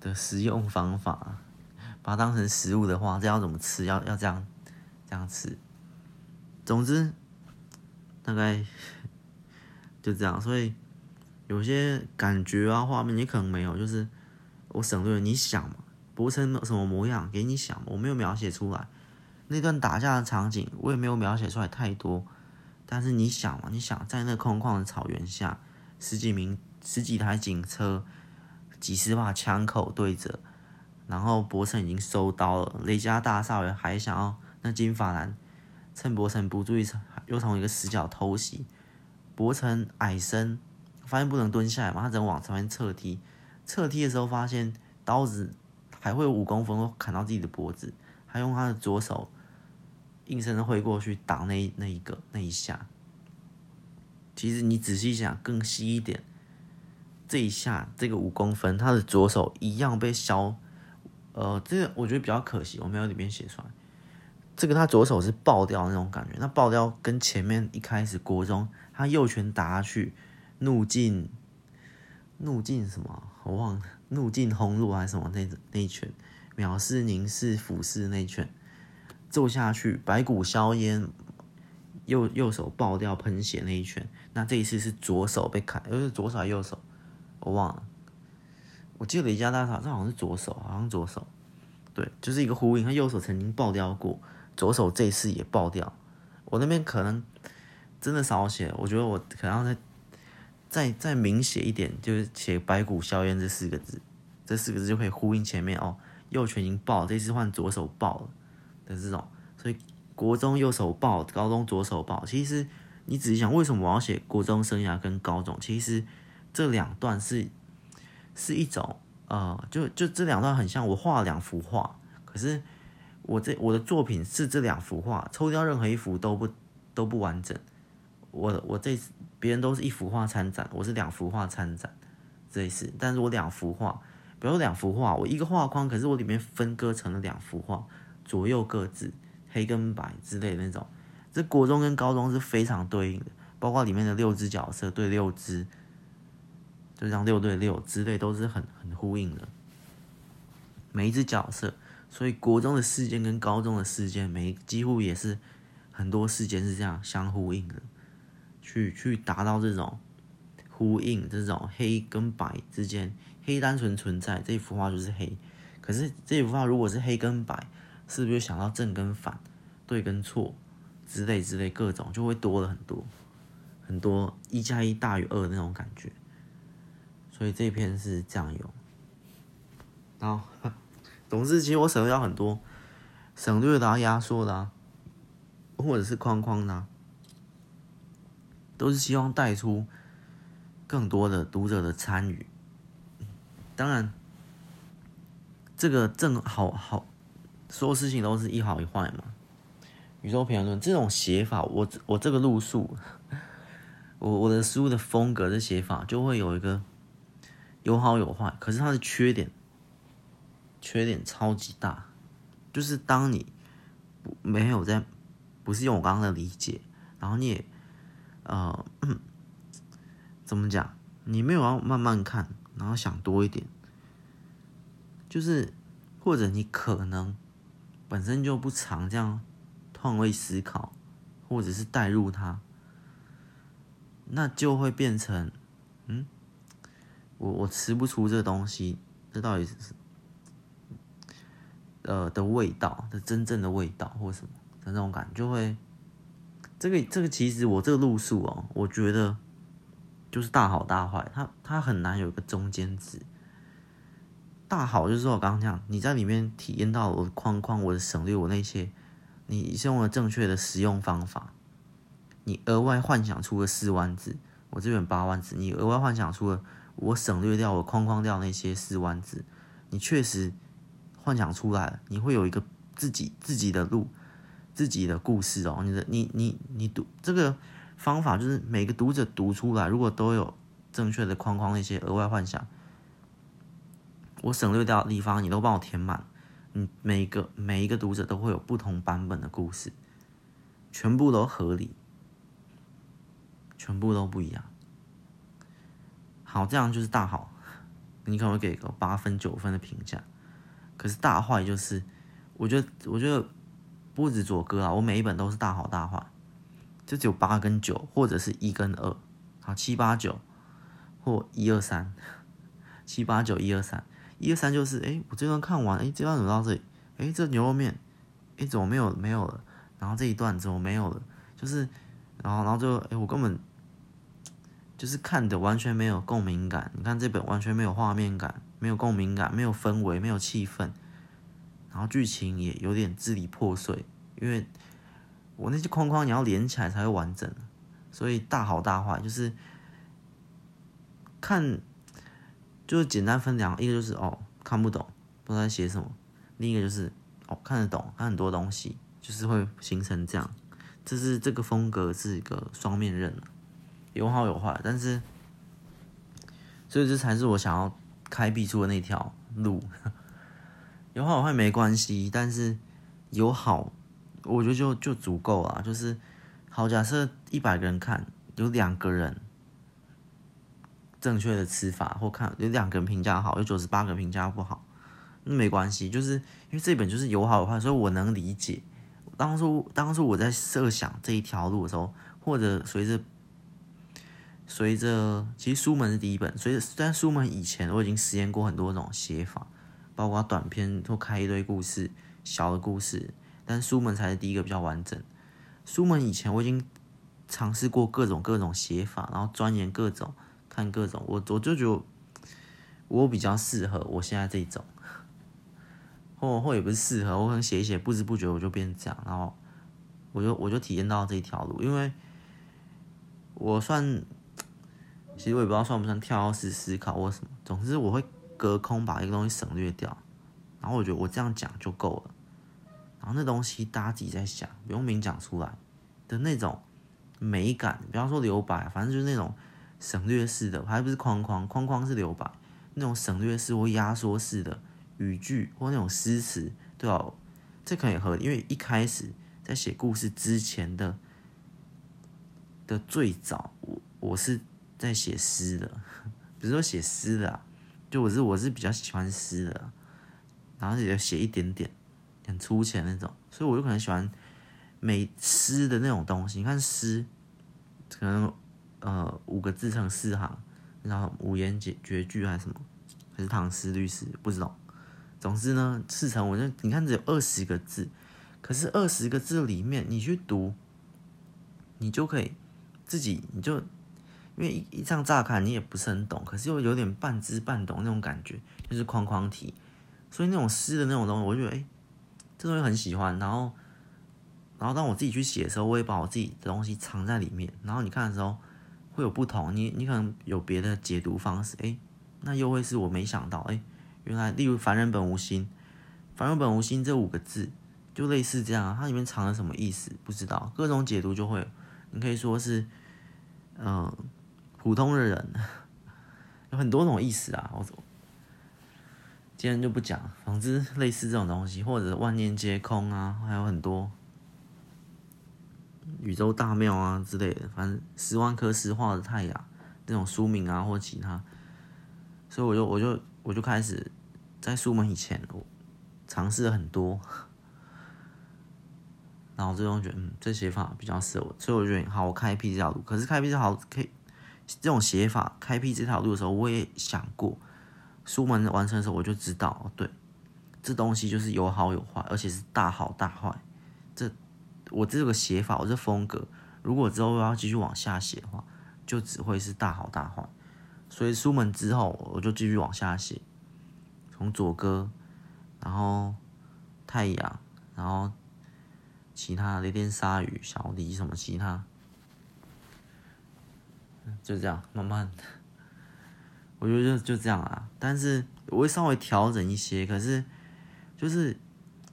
[SPEAKER 1] 的食用方法。把它当成食物的话，这要怎么吃？要要这样这样吃。总之，大概 就这样。所以有些感觉啊，画面你可能没有，就是我省略了。你想嘛，博成什么模样给你想，我没有描写出来。那段打架的场景，我也没有描写出来太多，但是你想嘛，你想在那空旷的草原下，十几名、十几台警车，几十把枪口对着，然后博成已经收刀了，雷家大少爷还想要那金发男趁博成不注意，又从一个死角偷袭，博成矮身，发现不能蹲下来嘛，他只能往前面侧踢，侧踢的时候发现刀子还会五公分砍到自己的脖子，还用他的左手。硬生生挥过去挡那那一个那一下，其实你仔细想更细一点，这一下这个五公分，他的左手一样被削，呃，这个我觉得比较可惜，我没有里面写出来。这个他左手是爆掉那种感觉，那爆掉跟前面一开始国中他右拳打下去，怒进怒进什么我忘了，怒进轰落还是什么那那一拳，藐视凝视俯视那一拳。揍下去，白骨硝烟，右右手爆掉喷血那一拳，那这一次是左手被砍，又是左手还是右手？我忘了。我记得李家大嫂这好像是左手，好像左手。对，就是一个呼应。他右手曾经爆掉过，左手这次也爆掉。我那边可能真的少写，我觉得我可能要再再再明写一点，就是写白骨硝烟这四个字，这四个字就可以呼应前面哦。右拳已经爆，这次换左手爆了。的这种，所以国中右手爆，高中左手爆。其实你仔细想，为什么我要写国中生涯跟高中？其实这两段是是一种呃，就就这两段很像我画了两幅画，可是我这我的作品是这两幅画，抽掉任何一幅都不都不完整。我我这别人都是一幅画参展，我是两幅画参展，这一次，但是我两幅画，比如说两幅画，我一个画框，可是我里面分割成了两幅画。左右各自黑跟白之类的那种，这国中跟高中是非常对应的，包括里面的六只角色对六只，就像六对六之类都是很很呼应的。每一只角色，所以国中的事件跟高中的事件，每几乎也是很多事件是这样相呼应的，去去达到这种呼应，这种黑跟白之间，黑单纯存在，这幅画就是黑，可是这幅画如果是黑跟白。是不是想到正跟反，对跟错之类之类各种，就会多了很多很多一加一大于二那种感觉。所以这篇是这样用。然后，总之，其实我省略掉很多，省略的啊、压缩的啊，或者是框框的，都是希望带出更多的读者的参与。当然，这个正好好。所有事情都是一好一坏嘛。宇宙平衡论这种写法，我我这个路数，我我的书的风格的写法就会有一个有好有坏，可是它的缺点，缺点超级大，就是当你没有在，不是用我刚刚的理解，然后你也呃，怎么讲？你没有要慢慢看，然后想多一点，就是或者你可能本身就不常这样。换位思考，或者是带入它，那就会变成，嗯，我我吃不出这东西，这到底是，呃的味道的真正的味道或什么的那种感觉，就会，这个这个其实我这个路数哦，我觉得就是大好大坏，它它很难有一个中间值。大好就是我刚刚讲，你在里面体验到我框框，我省略，我那些。你是用了正确的使用方法，你额外幻想出了四万字，我这边八万字，你额外幻想出了我省略掉我框框掉那些四万字，你确实幻想出来了，你会有一个自己自己的路，自己的故事哦。你的你你你读这个方法就是每个读者读出来，如果都有正确的框框那些额外幻想，我省略掉的地方，你都帮我填满。嗯，每一个每一个读者都会有不同版本的故事，全部都合理，全部都不一样。好，这样就是大好，你可能会给个八分九分的评价。可是大坏就是，我觉得我觉得不止左哥啊，我每一本都是大好大坏，就只有八跟九，或者是一跟二，好七八九或 一二三，七八九一二三。一二三就是，哎，我这段看完，哎，这段怎么到这里？哎，这牛肉面，哎，怎么没有没有了？然后这一段怎么没有了？就是，然后然后就，哎，我根本 就是看的完全没有共鸣感。你看这本完全没有画面感，没有共鸣感，没有氛围，没有气氛，然后剧情也有点支离破碎，因为我那些框框你要连起来才会完整，所以大好大坏就是看。就是简单分两，一个就是哦看不懂，不知道在写什么；另一个就是哦看得懂，看很多东西，就是会形成这样。这是这个风格是一个双面刃，有好有坏。但是，所以这才是我想要开辟出的那条路。有好坏没关系，但是有好，我觉得就就足够了。就是好，假设一百个人看，有两个人。正确的吃法，或看有两个人评价好，有九十八个评价不好，那没关系，就是因为这本就是有好有坏，所以我能理解。当初当初我在设想这一条路的时候，或者随着随着，其实书门是第一本，随着在书门以前，我已经实验过很多种写法，包括短篇或开一堆故事，小的故事，但书门才是第一个比较完整。书门以前我已经尝试过各种各种写法，然后钻研各种。看各种，我我就觉得我比较适合我现在这种，或或也不是适合，我可能写一写，不知不觉我就变成这样，然后我就我就体验到这一条路，因为我算，其实我也不知道算不算跳跃式思考或什么，总之我会隔空把一个东西省略掉，然后我觉得我这样讲就够了，然后那东西大家自己在想，不用明讲出来的那种美感，比方说留白，反正就是那种。省略式的，还不是框框，框框是留白，那种省略式或压缩式的语句或那种诗词，对哦，这可以合理，因为一开始在写故事之前的的最早，我我是在写诗的，比如说写诗的啊，就我是我是比较喜欢诗的，然后也写一点点很粗浅那种，所以我就可能喜欢美诗的那种东西。你看诗，可能。呃，五个字成四行，然后五言绝绝句还是什么，还是唐诗律诗，不知道。总之呢，四成我就你看只有二十个字，可是二十个字里面你去读，你就可以自己你就，因为一一这样乍看你也不是很懂，可是又有点半知半懂那种感觉，就是框框题。所以那种诗的那种东西，我觉得哎，这东西很喜欢。然后，然后当我自己去写的时候，我也把我自己的东西藏在里面。然后你看的时候。会有不同，你你可能有别的解读方式，诶，那又会是我没想到，诶，原来例如凡人本无心，凡人本无心这五个字，就类似这样，它里面藏了什么意思？不知道，各种解读就会。你可以说是，嗯、普通的人 有很多种意思啊。我今天就不讲。总之，类似这种东西，或者万念皆空啊，还有很多宇宙大庙啊之类的，反正十万颗石化的太阳这种书名啊，或其他。所以我就我就我就开始在书门以前，我尝试了很多，然后最终觉得嗯，这写法比较适合我，所以我觉得好，我开辟这条路。可是开辟这条可以这种写法，开辟这条路的时候，我也想过。书门完成的时候，我就知道，对，这东西就是有好有坏，而且是大好大坏。这我这个写法，我这风格，如果之后要继续往下写的话，就只会是大好大坏。所以书门之后，我就继续往下写，从左哥，然后太阳，然后其他雷电鲨鱼、小黎什么其他，就这样慢慢的。我觉得就就这样啊，但是我会稍微调整一些，可是就是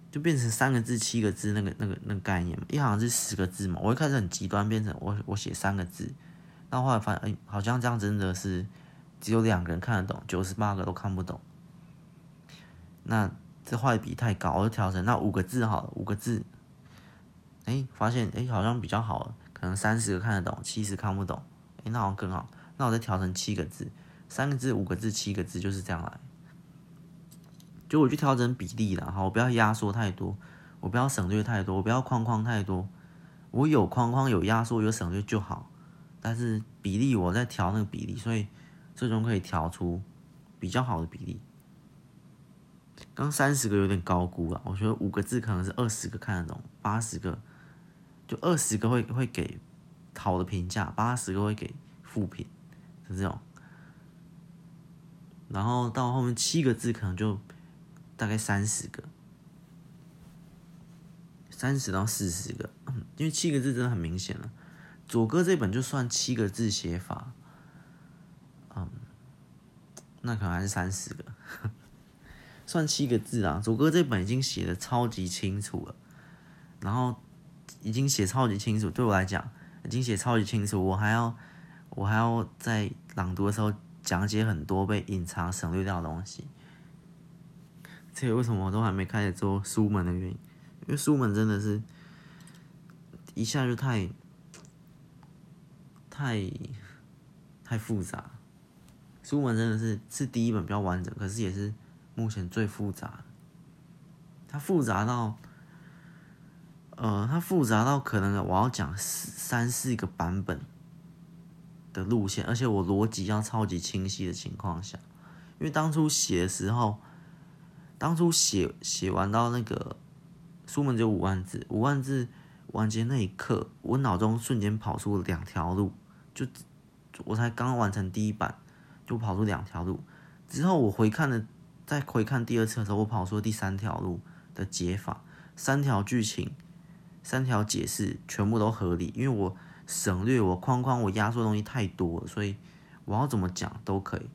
[SPEAKER 1] 就变成三个字、七个字那个那个那个概念嘛，一行是十个字嘛，我一开始很极端，变成我我写三个字，到后来发现哎，好像这样真的是只有两个人看得懂，九十八个都看不懂，那这坏笔太高，我就调整那五个字好了，五个字，哎，发现哎好像比较好，可能三十个看得懂，七十看不懂，那好像更好，那我再调成七个字。三个字、五个字、七个字就是这样来，就我去调整比例了，好，我不要压缩太多，我不要省略太多，我不要框框太多，我有框框、有压缩、有省略就好，但是比例我在调那个比例，所以最终可以调出比较好的比例。刚三十个有点高估了，我觉得五个字可能是二十个看得懂，八十个就二十个会会给好的评价，八十个会给负评，是这种。然后到后面七个字可能就大概三十个，三十到四十个，因为七个字真的很明显了。左哥这本就算七个字写法，嗯，那可能还是三十个，算七个字啊。左哥这本已经写的超级清楚了，然后已经写超级清楚，对我来讲已经写超级清楚，我还要我还要在朗读的时候。讲解很多被隐藏、省略掉的东西，这个为什么我都还没开始做书门的原因？因为书门真的是一下就太、太、太复杂。书门真的是是第一本比较完整，可是也是目前最复杂。它复杂到，呃，它复杂到可能我要讲三四个版本。的路线，而且我逻辑要超级清晰的情况下，因为当初写的时候，当初写写完到那个书门只有五万字，五万字完结那一刻，我脑中瞬间跑出两条路，就我才刚完成第一版，就跑出两条路。之后我回看了，再回看第二次的时候，我跑出了第三条路的解法，三条剧情，三条解释全部都合理，因为我。省略我框框，我压缩东西太多了，所以我要怎么讲都可以，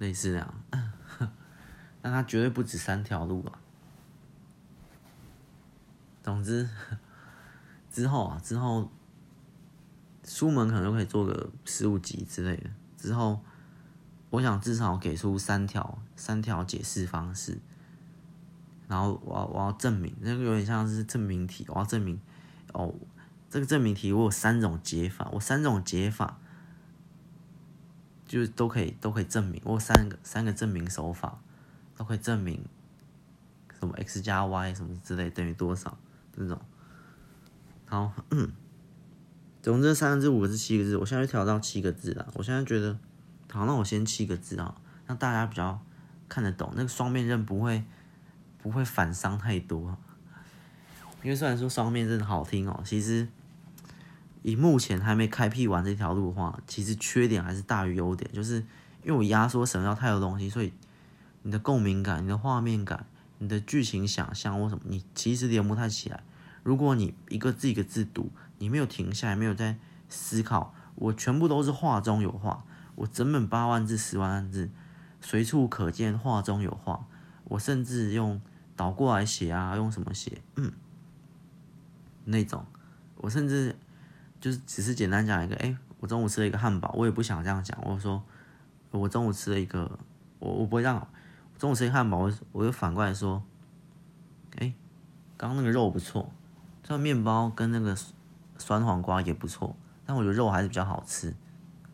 [SPEAKER 1] 类似这样，但它绝对不止三条路啊。总之，之后啊，之后书门可能就可以做个十五集之类的。之后，我想至少给出三条三条解释方式，然后我要我要证明，那个有点像是证明题，我要证明哦。这个证明题我有三种解法，我三种解法就都可以都可以证明，我有三个三个证明手法都可以证明什么 x 加 y 什么之类等于多少这种。好，总之三个字、五个字、七个字，我现在就调到七个字了。我现在觉得，好，那我先七个字啊，让大家比较看得懂，那个双面刃不会不会反伤太多。因为虽然说双面真的好听哦，其实。以目前还没开辟完这条路的话，其实缺点还是大于优点。就是因为我压缩省掉太多东西，所以你的共鸣感、你的画面感、你的剧情想象或什么，你其实连不太起来。如果你一个字一个字读，你没有停下来，没有在思考，我全部都是画中有画，我整本八万字、十万字，随处可见画中有画。我甚至用倒过来写啊，用什么写？嗯，那种，我甚至就是只是简单讲一个，哎，我中午吃了一个汉堡，我也不想这样讲，我说我中午吃了一个，我我不会让，中午吃一个汉堡，我我就反过来说，哎，刚刚那个肉不错，这个面包跟那个酸黄瓜也不错，但我觉得肉还是比较好吃，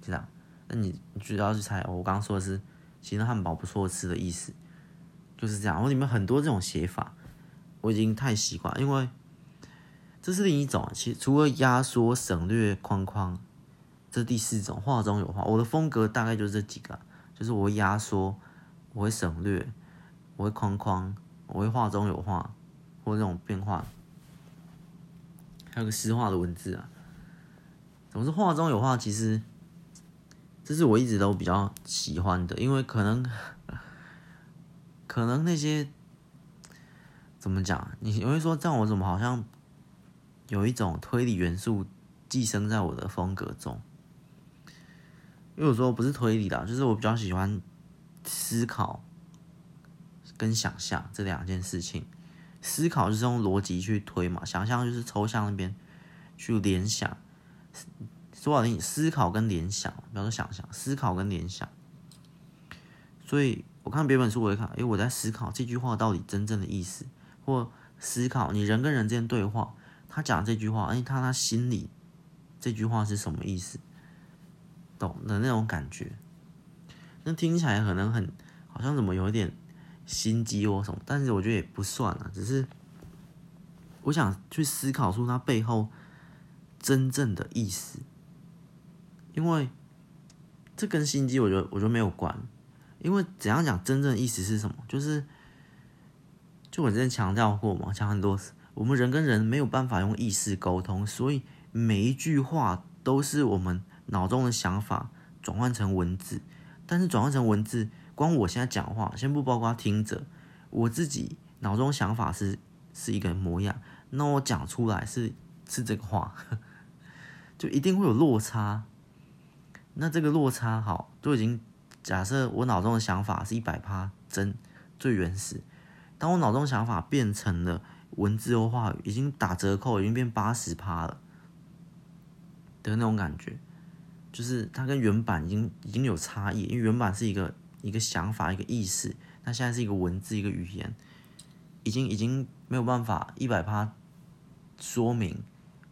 [SPEAKER 1] 就这样。那你你就要去猜，我刚刚说的是，其实汉堡不错吃的意思，就是这样。我里面很多这种写法，我已经太习惯，因为这是另一种。其实除了压缩、省略、框框，这第四种画中有画。我的风格大概就是这几个，就是我会压缩，我会省略，我会框框，我会画中有画，或这种变化，还有个诗化的文字啊。总是画中有画，其实。这是我一直都比较喜欢的，因为可能，可能那些怎么讲？你你会说这样我怎么好像有一种推理元素寄生在我的风格中？因为我说不是推理的，就是我比较喜欢思考跟想象这两件事情。思考就是用逻辑去推嘛，想象就是抽象那边去联想。说好听，思考跟联想，比方说想象，思考跟联想。所以我看别本书，我会看，诶，我在思考这句话到底真正的意思，或思考你人跟人之间对话，他讲这句话，诶，他他心里这句话是什么意思？懂的那种感觉。那听起来可能很好像怎么有点心机或什么，但是我觉得也不算啊，只是我想去思考出它背后真正的意思。因为这跟心机，我觉得我觉得没有关。因为怎样讲，真正的意思是什么？就是，就我之前强调过嘛，讲很多，我们人跟人没有办法用意识沟通，所以每一句话都是我们脑中的想法转换成文字。但是转换成文字，光我现在讲话，先不包括听者，我自己脑中想法是是一个模样，那我讲出来是是这个话，就一定会有落差。那这个落差好，都已经假设我脑中的想法是一百趴真最原始，当我脑中想法变成了文字或话语，已经打折扣，已经变八十趴了的那种感觉，就是它跟原版已经已经有差异，因为原版是一个一个想法一个意识，那现在是一个文字一个语言，已经已经没有办法一百趴说明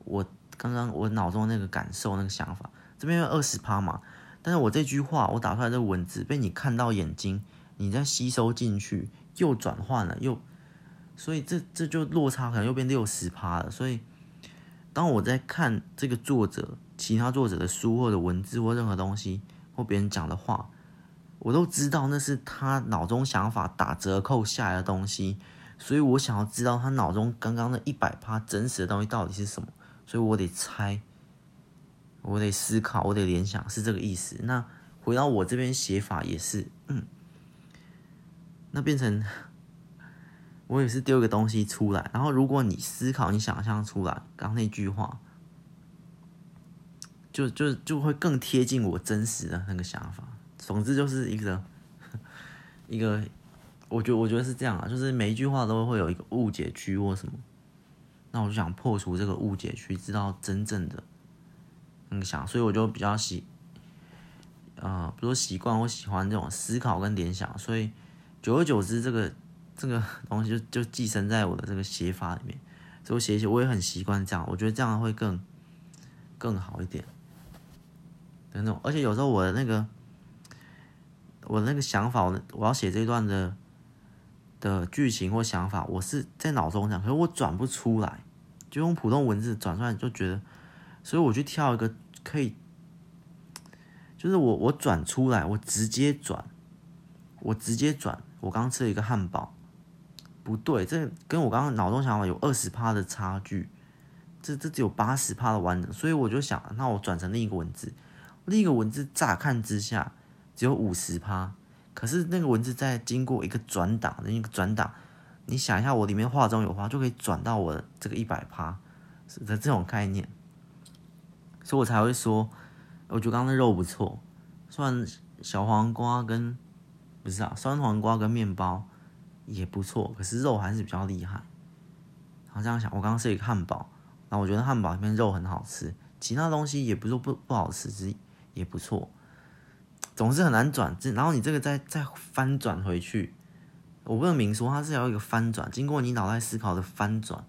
[SPEAKER 1] 我刚刚我脑中的那个感受那个想法。这边有二十趴嘛，但是我这句话我打出来这个文字被你看到眼睛，你再吸收进去，又转换了，又，所以这这就落差可能又变六十趴了。所以当我在看这个作者、其他作者的书或者文字或任何东西或别人讲的话，我都知道那是他脑中想法打折扣下来的东西，所以我想要知道他脑中刚刚那一百趴真实的东西到底是什么，所以我得猜。我得思考，我得联想，是这个意思。那回到我这边写法也是，嗯，那变成我也是丢一个东西出来，然后如果你思考，你想象出来，刚那句话，就就就会更贴近我真实的那个想法。总之就是一个 一个，我觉得我觉得是这样啊，就是每一句话都会有一个误解区或什么，那我就想破除这个误解区，知道真正的。嗯，想，所以我就比较习，呃，比如说习惯我喜欢这种思考跟联想，所以久而久之，这个这个东西就就寄生在我的这个写法里面。所以我写一写，我也很习惯这样，我觉得这样会更更好一点等那种。而且有时候我的那个我那个想法，我我要写这一段的的剧情或想法，我是在脑中想，可是我转不出来，就用普通文字转出来，就觉得。所以我去挑一个可以，就是我我转出来，我直接转，我直接转。我刚吃了一个汉堡，不对，这跟我刚刚脑中想法有二十趴的差距，这这只有八十趴的完整。所以我就想，那我转成另一个文字，另一个文字乍看之下只有五十趴，可是那个文字在经过一个转档的一个转档，你想一下，我里面画中有话，就可以转到我这个一百趴的这种概念。所以我才会说，我觉得刚刚的肉不错，虽然小黄瓜跟不是啊，酸黄瓜跟面包也不错，可是肉还是比较厉害。然后这样想，我刚刚是一个汉堡，然后我觉得汉堡里面肉很好吃，其他东西也不是不不好吃，只是也不错。总是很难转，然后你这个再再翻转回去，我不能明说它是要一个翻转，经过你脑袋思考的翻转，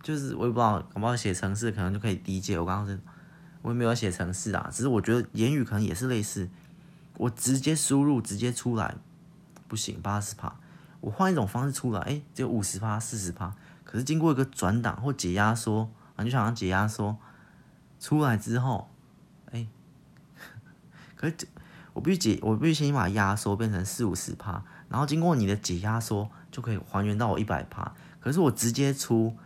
[SPEAKER 1] 就是我也不知道，搞不好写程式可能就可以理解。我刚刚是，我也没有写程式啊，只是我觉得言语可能也是类似，我直接输入直接出来不行，八十趴，我换一种方式出来，哎，只有五十趴、四十趴，可是经过一个转档或解压缩，啊，就想要解压缩出来之后，哎，可是。我必须解，我必须先把压缩变成四五十趴，然后经过你的解压缩，就可以还原到我一百趴。可是我直接出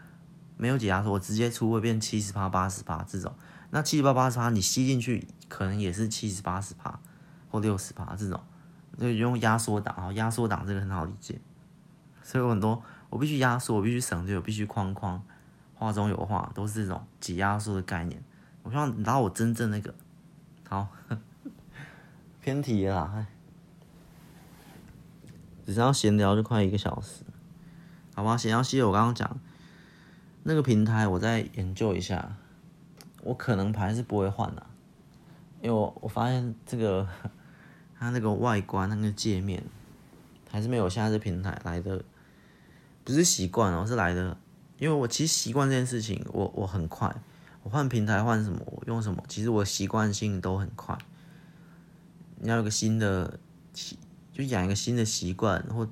[SPEAKER 1] 没有解压缩，我直接出会变七十趴、八十趴这种。那七十趴、八十趴你吸进去，可能也是七十八十趴或六十趴这种。所以用压缩档，然后压缩档这个很好理解。所以我很多我必须压缩，我必须省略，我必须框框，画中有画，都是这种解压缩的概念。我希望你拿我真正那个好。偏题了啦，只是要闲聊就快一个小时，好吧？闲聊系列我刚刚讲那个平台，我再研究一下，我可能还是不会换的，因为我我发现这个它那个外观那个界面还是没有现在这平台来的，不是习惯哦，是来的，因为我其实习惯这件事情，我我很快，我换平台换什么，我用什么，其实我习惯性都很快。你要有个新的习，就养一个新的习惯，或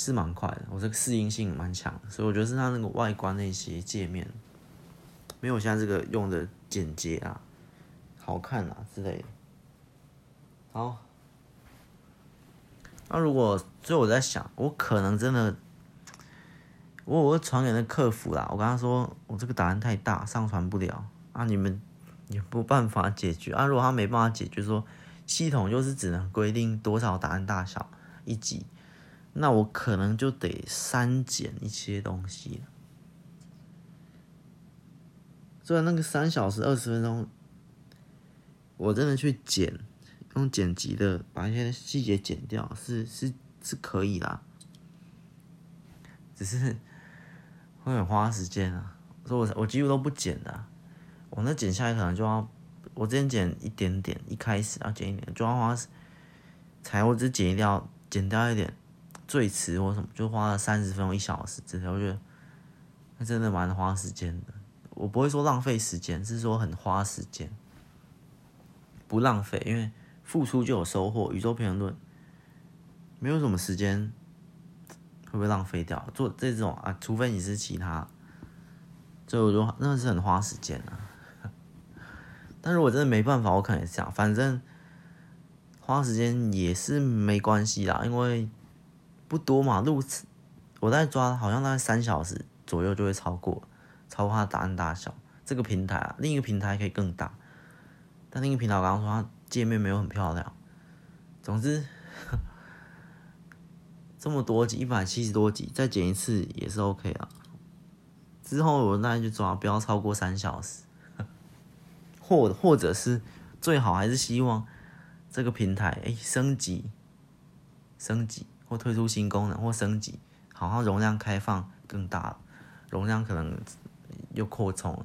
[SPEAKER 1] 是蛮快的。我这个适应性蛮强，所以我觉得是它那个外观那些界面，没有现在这个用的简洁啊、好看啊之类的。好，那如果所以我在想，我可能真的，我我传给那客服啦。我跟他说，我这个答案太大，上传不了啊，你们。也没办法解决啊！如果他没办法解决，说系统就是只能规定多少答案大小一集，那我可能就得删减一些东西了。虽然那个三小时二十分钟，我真的去剪，用剪辑的把一些细节剪掉，是是是可以啦，只是会很花时间啊。所以我我几乎都不剪的。我那剪下来可能就要，我之前剪一点点，一开始要剪一点，就要花，才我只剪掉，剪掉一点，最迟或什么，就花了三十分钟一小时之类，我觉得那真的蛮花时间的。我不会说浪费时间，是说很花时间，不浪费，因为付出就有收获。宇宙平衡论，没有什么时间会不会浪费掉？做这种啊，除非你是其他，所以我就那是很花时间啊。但如果真的没办法，我可能也这样，反正花时间也是没关系啦，因为不多嘛。录我在抓，好像大概三小时左右就会超过，超过它的答案大小。这个平台啊，另一个平台可以更大，但另一个平台我刚刚说它界面没有很漂亮。总之，这么多集，一百七十多集，再剪一次也是 OK 啦。之后我那就抓，不要超过三小时。或或者是最好还是希望这个平台哎升级升级或推出新功能或升级，好像容量开放更大了，容量可能又扩充，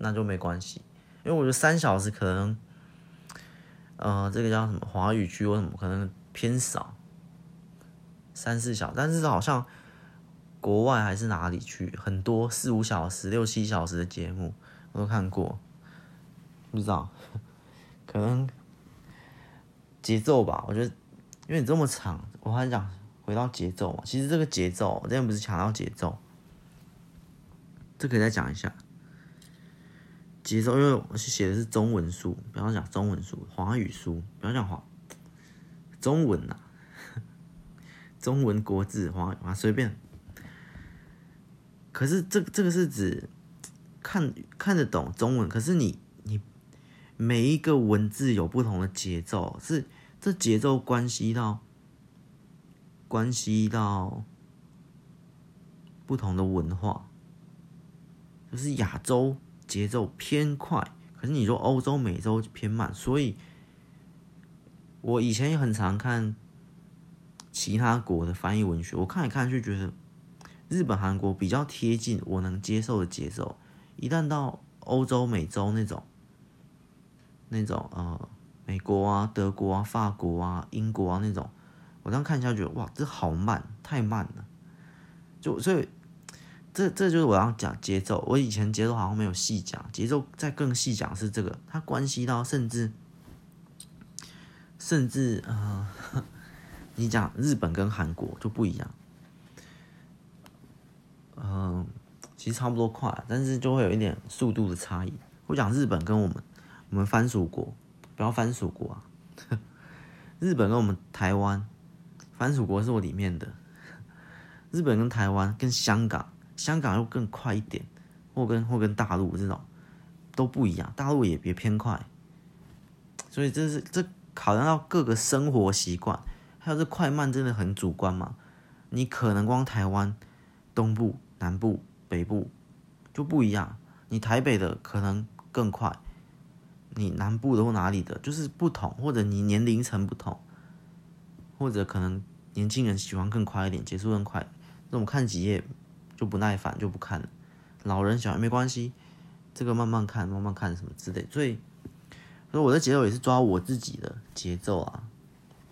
[SPEAKER 1] 那就没关系。因为我觉得三小时可能，呃，这个叫什么华语区或什么可能偏少，三四小，但是好像国外还是哪里去很多四五小时、六七小时的节目我都看过。不知道，可能节奏吧。我觉得，因为你这么长，我还想回到节奏嘛。其实这个节奏，我之前不是强调节奏，这可以再讲一下节奏。因为我写的是中文书，不要讲中文书，华语书，不要讲华中文呐、中文国字华语啊，随便。可是这个这个是指看看得懂中文，可是你你。每一个文字有不同的节奏，是这节奏关系到关系到不同的文化，就是亚洲节奏偏快，可是你说欧洲、美洲偏慢，所以我以前也很常看其他国的翻译文学，我看来看去觉得日本、韩国比较贴近我能接受的节奏。一旦到欧洲、美洲那种那种呃美国啊、德国啊、法国啊、英国啊那种，我这样看一下觉得哇，这好慢，太慢了。就所以这这就是我要讲节奏。我以前节奏好像没有细讲，节奏再更细讲是这个，它关系到甚至甚至呃。你讲日本跟韩国就不一样，嗯、其实差不多快，但是就会有一点速度的差异。我讲日本跟我们，我们藩属国，不要藩属国啊，日本跟我们台湾，藩属国是我里面的，日本跟台湾跟香港，香港又更快一点，或跟或跟大陆这种都不一样，大陆也别偏快，所以这是这考量到各个生活习惯。还有这快慢真的很主观嘛？你可能光台湾东部、南部、北部就不一样，你台北的可能更快，你南部的或哪里的，就是不同，或者你年龄层不同，或者可能年轻人喜欢更快一点，结束更快，那种看几页就不耐烦就不看了，老人小孩没关系，这个慢慢看，慢慢看什么之类，所以，所以我的节奏也是抓我自己的节奏啊。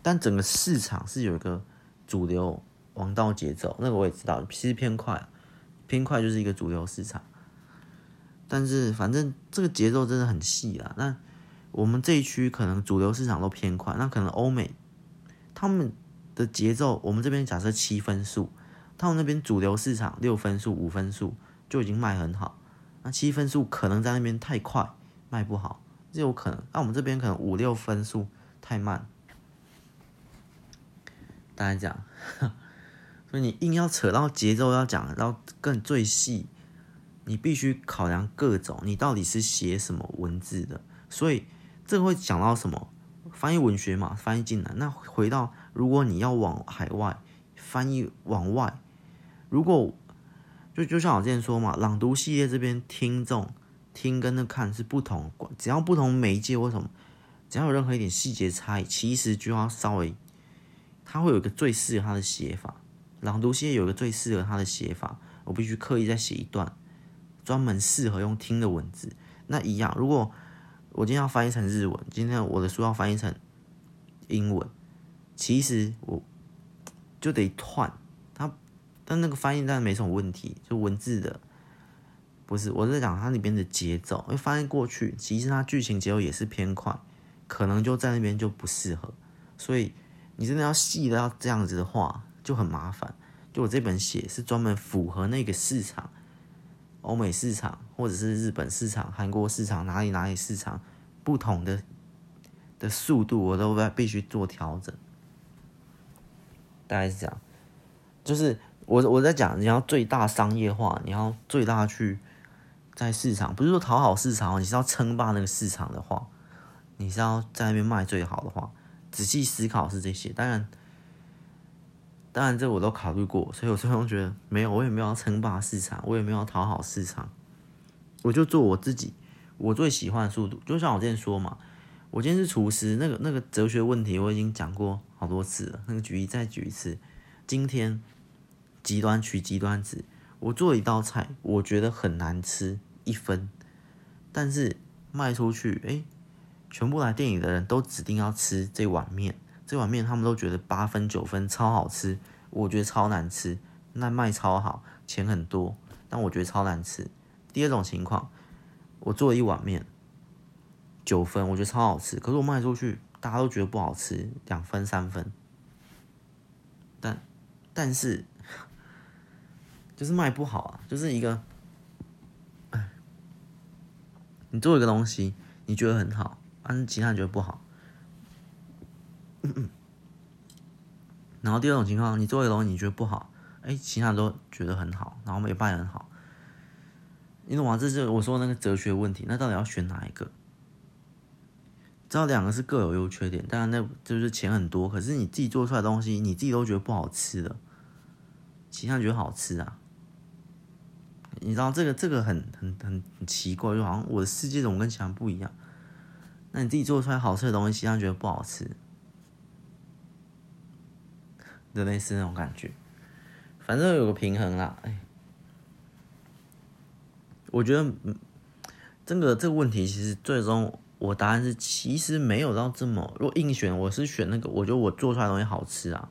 [SPEAKER 1] 但整个市场是有一个主流王道节奏，那个我也知道，其实偏快，偏快就是一个主流市场。但是反正这个节奏真的很细啊。那我们这一区可能主流市场都偏快，那可能欧美他们的节奏，我们这边假设七分数，他们那边主流市场六分数、五分数就已经卖很好，那七分数可能在那边太快卖不好，这有可能。那我们这边可能五六分数太慢。大家讲，所以你硬要扯到节奏，要讲到更最细，你必须考量各种，你到底是写什么文字的。所以这会讲到什么？翻译文学嘛，翻译进来。那回到，如果你要往海外翻译，往外，如果就就像我之前说嘛，朗读系列这边听众听跟那看是不同，只要不同媒介或什么，只要有任何一点细节差异，其实就要稍微。它会有一个最适合它的写法，朗读系列有一个最适合他的写法，我必须刻意再写一段，专门适合用听的文字。那一样，如果我今天要翻译成日文，今天我的书要翻译成英文，其实我就得换它，但那个翻译当然没什么问题，就文字的不是，我是在讲它里边的节奏，因为翻译过去，其实它剧情节奏也是偏快，可能就在那边就不适合，所以。你真的要细的要这样子的话，就很麻烦。就我这本写是专门符合那个市场，欧美市场或者是日本市场、韩国市场哪里哪里市场不同的的速度，我都必须做调整。大概是这样，就是我我在讲，你要最大商业化，你要最大去在市场，不是说讨好市场，你是要称霸那个市场的话，你是要在那边卖最好的话。仔细思考是这些，当然，当然这我都考虑过，所以我最终觉得没有，我也没有要称霸市场，我也没有讨好市场，我就做我自己，我最喜欢的速度。就像我之前说嘛，我今天是厨师，那个那个哲学问题我已经讲过好多次了，那个举例再举一次。今天极端取极端值，我做一道菜，我觉得很难吃，一分，但是卖出去，哎。全部来店里的人都指定要吃这碗面，这碗面他们都觉得八分九分超好吃，我觉得超难吃。那卖超好，钱很多，但我觉得超难吃。第二种情况，我做了一碗面，九分，我觉得超好吃，可是我卖出去，大家都觉得不好吃，两分三分。但但是 就是卖不好啊，就是一个，你做一个东西，你觉得很好。但是其他人觉得不好，然后第二种情况，你做一个东西你觉得不好，哎，其他人都觉得很好，然后没办很好，你懂吗？这是我说的那个哲学问题。那到底要选哪一个？知道两个是各有优缺点，当然那就是钱很多，可是你自己做出来的东西，你自己都觉得不好吃的，其他人觉得好吃啊？你知道这个这个很很很很奇怪，就好像我的世界怎么跟其他人不一样？那你自己做出来好吃的东西，其他人觉得不好吃，的类似那种感觉。反正有个平衡啦，哎，我觉得，嗯，这个这个问题其实最终我答案是，其实没有到这么。如果硬选，我是选那个，我觉得我做出来的东西好吃啊，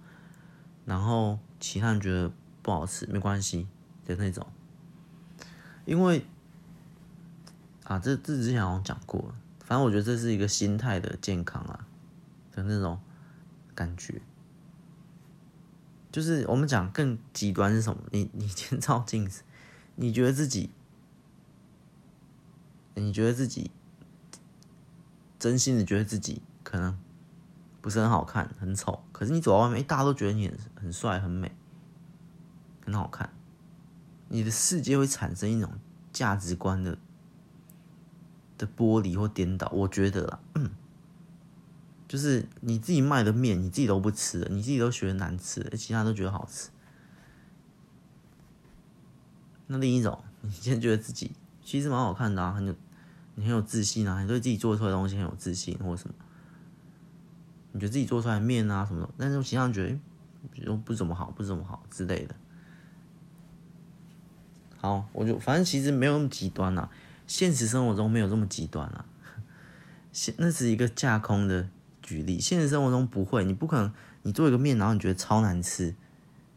[SPEAKER 1] 然后其他人觉得不好吃没关系的那种。因为啊，这这之前好像讲过，反正我觉得这是一个心态的健康啊的那种感觉。就是我们讲更极端是什么？你你先照镜子，你觉得自己，你觉得自己真心的觉得自己可能不是很好看，很丑。可是你走到外面，大家都觉得你很很帅、很美、很好看。你的世界会产生一种价值观的的剥离或颠倒。我觉得啦。嗯就是你自己卖的面，你自己都不吃，你自己都觉得难吃，其他都觉得好吃。那另一种，你现在觉得自己其实蛮好看的啊，很有，你很有自信啊，你对自己做出来的东西很有自信，或者什么，你觉得自己做出来的面啊什么的，但是其他人觉得，比如不怎么好，不怎么好之类的。好，我就反正其实没有那么极端啊，现实生活中没有这么极端啊，现那是一个架空的。举例，现实生活中不会，你不可能，你做一个面，然后你觉得超难吃，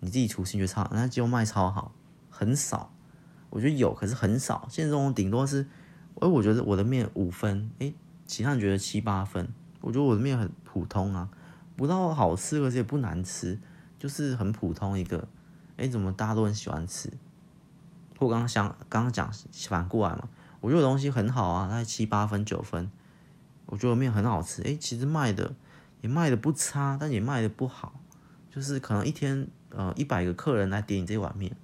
[SPEAKER 1] 你自己厨师觉得超，那就卖超好，很少。我觉得有，可是很少。现实中顶多是，哎，我觉得我的面五分，哎，其他人觉得七八分。我觉得我的面很普通啊，不到好吃，而且不难吃，就是很普通一个。哎，怎么大家都很喜欢吃？我刚刚想，刚刚讲反过来嘛，我觉得东西很好啊，大概七八分九分。我觉得面很好吃，哎，其实卖的也卖的不差，但也卖的不好，就是可能一天呃一百个客人来点你这碗面，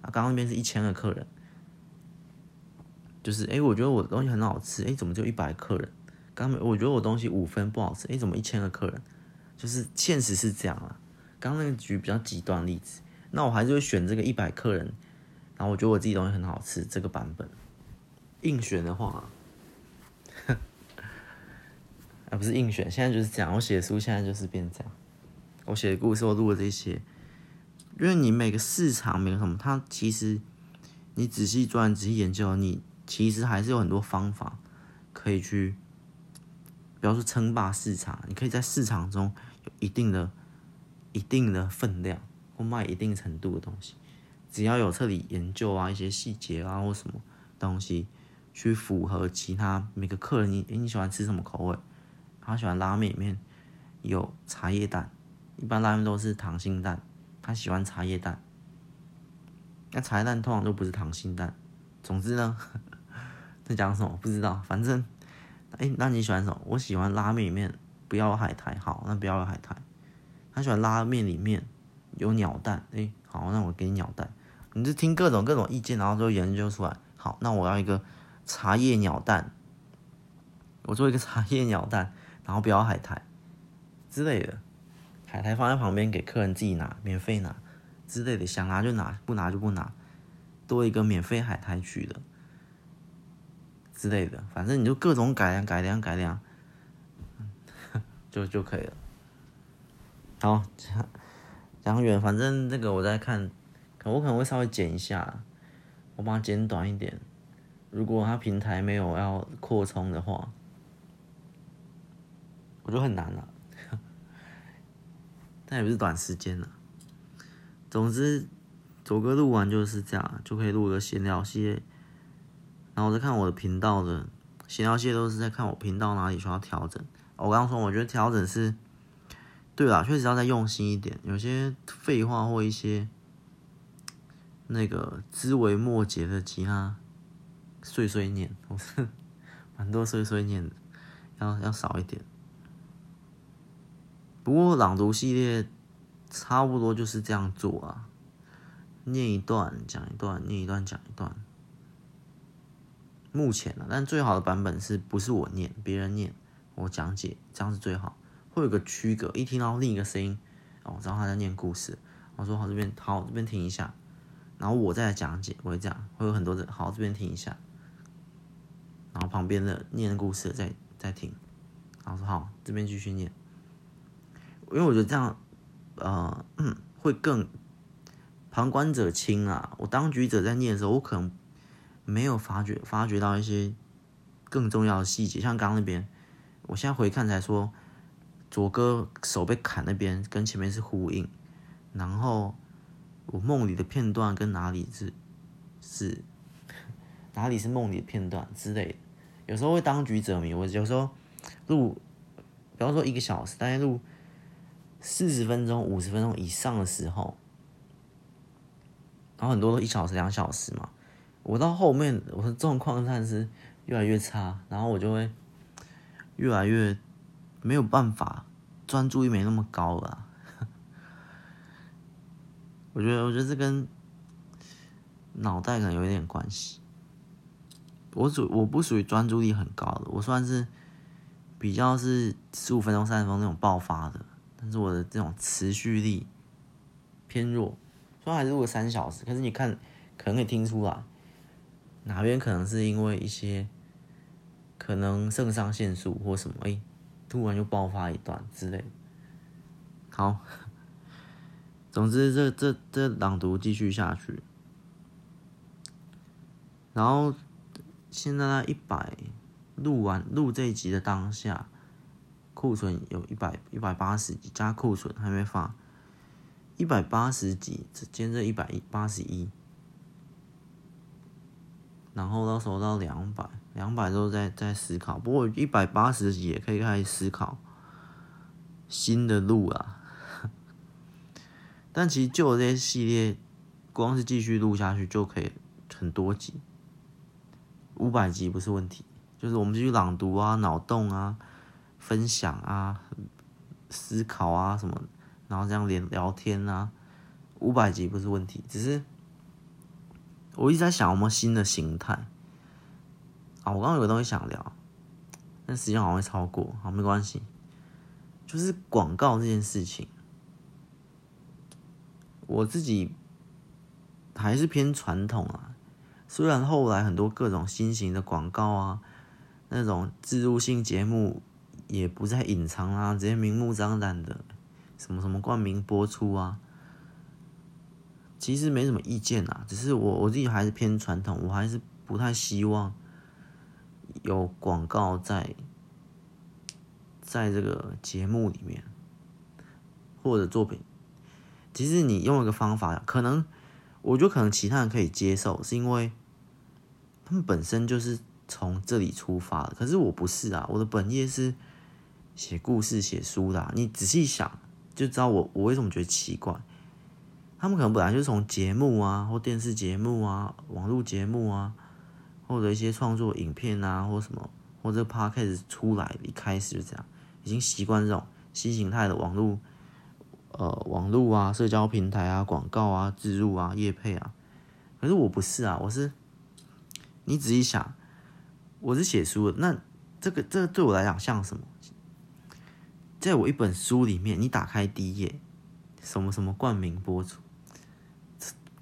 [SPEAKER 1] 啊，刚刚那边是一千个客人，就是哎，我觉得我的东西很好吃，哎，怎么就一百客人？刚我觉得我东西五分不好吃，哎，怎么一千个客人？就是现实是这样啊。刚刚那个举比较极端例子，那我还是会选这个一百客人，然后我觉得我自己东西很好吃这个版本，硬选的话。啊不是硬选，现在就是这样。我写书现在就是变这样。我写的故事，我录的这些，因为你每个市场，每个什么，它其实你仔细钻、仔细研究，你其实还是有很多方法可以去，比方说称霸市场。你可以在市场中有一定的、一定的分量，或卖一定程度的东西，只要有彻底研究啊，一些细节啊，或什么东西去符合其他每个客人你，你喜欢吃什么口味？他喜欢拉面里面有茶叶蛋，一般拉面都是溏心蛋，他喜欢茶叶蛋。那茶叶蛋通常都不是溏心蛋。总之呢，在讲什么不知道，反正，哎、那你喜欢什么？我喜欢拉面里面不要海苔，好，那不要海苔。他喜欢拉面里面有鸟蛋，哎、好，那我给你鸟蛋。你就听各种各种意见，然后就研究出来。好，那我要一个茶叶鸟蛋，我做一个 茶叶鸟蛋。然后不要海苔之类的，海苔放在旁边给客人自己拿，免费拿之类的，想拿就拿，不拿就不拿，多一个免费海苔区的之类的，反正你就各种改良、改良、改良，就 就可以了。好，讲讲远，反正这个我在看，可我可能会稍微剪一下，我把它剪短一点。如果它平台没有要扩充的话。我觉得很难了，但也不是短时间了。总之，左哥录完就是这样，就可以录个闲聊系列。然后我在看我的频道的闲聊系列，都是在看我频道哪里需要调整。我刚刚说，我觉得调整是，对啦，确实要再用心一点。有些废话或一些那个枝微末节的其他碎碎念，我是 蛮多碎碎念的，要要少一点。不过朗读系列差不多就是这样做啊，念一段讲一段，念一段讲一段。目前呢，但最好的版本是不是我念，别人念，我讲解，这样是最好。会有个区隔，一听到另一个声音，哦，然后他在念故事，我说好这边好这边停一下，然后我再来讲解，我会这样，会有很多的好这边停一下，然后旁边的念故事再再停，然后说好这边继续念。因为我觉得这样，呃，会更旁观者清啊。我当局者在念的时候，我可能没有发觉发觉到一些更重要的细节，像刚刚那边，我现在回看才说，左哥手被砍那边跟前面是呼应，然后我梦里的片段跟哪里是是 哪里是梦里的片段之类的，有时候会当局者迷。我有时候录，比方说一个小时，大概录。四十分钟、五十分钟以上的时候，然后很多都一小时、两小时嘛。我到后面，我的状况算是越来越差，然后我就会越来越没有办法专注力没那么高了。我觉得，我觉得这跟脑袋可能有一点关系。我属我不属于专注力很高的，我算是比较是十五分钟、三十分钟那种爆发的。但是我的这种持续力偏弱，虽然还是录了三小时，可是你看，可能可以听出来哪边可能是因为一些可能肾上腺素或什么，哎、突然就爆发一段之类。好，总之这这这朗读继续下去，然后现在一百录完录这一集的当下。库存有一百一百八十几，加库存还没发，一百八十几，只兼这一百八十一，然后到时候到两百，两百之后再再思考。不过一百八十也可以开始思考新的路啊。但其实旧的这些系列，光是继续录下去就可以很多集，五百集不是问题。就是我们继续朗读啊，脑洞啊。分享啊，思考啊什么，然后这样连聊天啊，五百集不是问题，只是我一直在想有没有新的形态啊。我刚刚有个东西想聊，但时间好像会超过，好，没关系，就是广告这件事情，我自己还是偏传统啊。虽然后来很多各种新型的广告啊，那种置入性节目。也不再隐藏啊，直接明目张胆的，什么什么冠名播出啊，其实没什么意见啊，只是我我自己还是偏传统，我还是不太希望有广告在在这个节目里面或者作品。其实你用一个方法，可能我觉得可能其他人可以接受，是因为他们本身就是从这里出发的，可是我不是啊，我的本业是。写故事、写书的，你仔细想就知道我我为什么觉得奇怪。他们可能本来就是从节目啊，或电视节目啊、网络节目啊，或者一些创作影片啊，或什么，或者 podcast 出来，一开始就这样，已经习惯这种新形态的网络，呃，网络啊、社交平台啊、广告啊、植入啊、业配啊。可是我不是啊，我是，你仔细想，我是写书的，那这个这个对我来讲像什么？在我一本书里面，你打开第一页，什么什么冠名播出，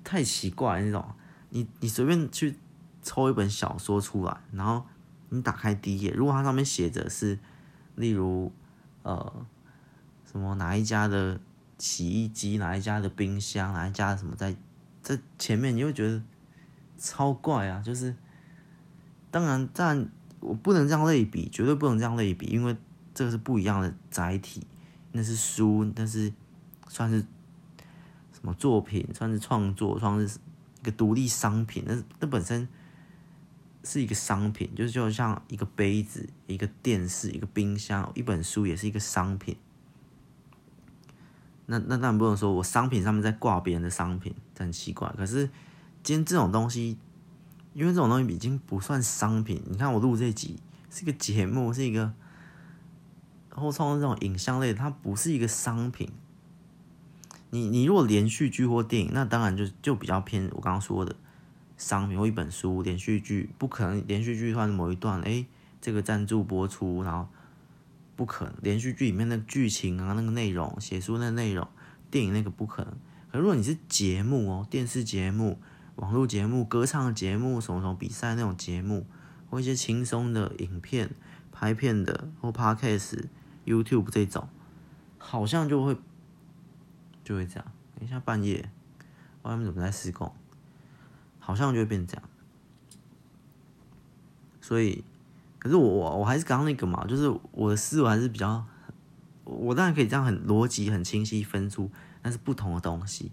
[SPEAKER 1] 太奇怪那种。你你随便去抽一本小说出来，然后你打开第一页，如果它上面写着是，例如呃什么哪一家的洗衣机，哪一家的冰箱，哪一家什么在在前面，你会觉得超怪啊。就是当然，但我不能这样类比，绝对不能这样类比，因为。这个是不一样的载体，那是书，那是算是什么作品？算是创作，算是一个独立商品。那那本身是一个商品，就是就像一个杯子、一个电视、一个冰箱、一本书，也是一个商品。那那当然不能说我商品上面在挂别人的商品，这很奇怪。可是今天这种东西，因为这种东西已经不算商品。你看我录这集是一个节目，是一个。后创这种影像类，它不是一个商品。你你如果连续剧或电影，那当然就就比较偏我刚刚说的商品或一本书。连续剧不可能连续剧突然某一段，哎，这个赞助播出，然后不可能连续剧里面的剧情啊，那个内容，写书那内容，电影那个不可能。可如果你是节目哦，电视节目、网络节目、歌唱节目、什么什么比赛那种节目，或一些轻松的影片、拍片的或 Podcast。YouTube 这种好像就会就会这样，等一下半夜外面怎么在施工？好像就会变这样。所以，可是我我我还是刚刚那个嘛，就是我的思维还是比较，我当然可以这样很逻辑很清晰分出，但是不同的东西。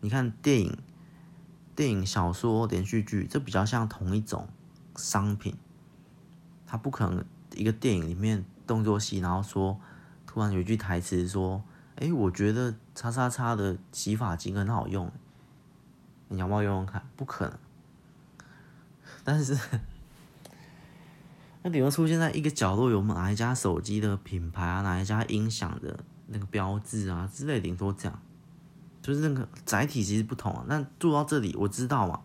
[SPEAKER 1] 你看电影、电影、小说、连续剧，这比较像同一种商品，它不可能一个电影里面动作戏，然后说突然有一句台词说：“哎，我觉得叉叉叉的洗发精很好用，你要不要用用看？”不可能，但是。那顶多出现在一个角落，有哪一家手机的品牌啊，哪一家音响的那个标志啊之类，顶多这样，就是那个载体其实不同啊。那做到这里，我知道嘛，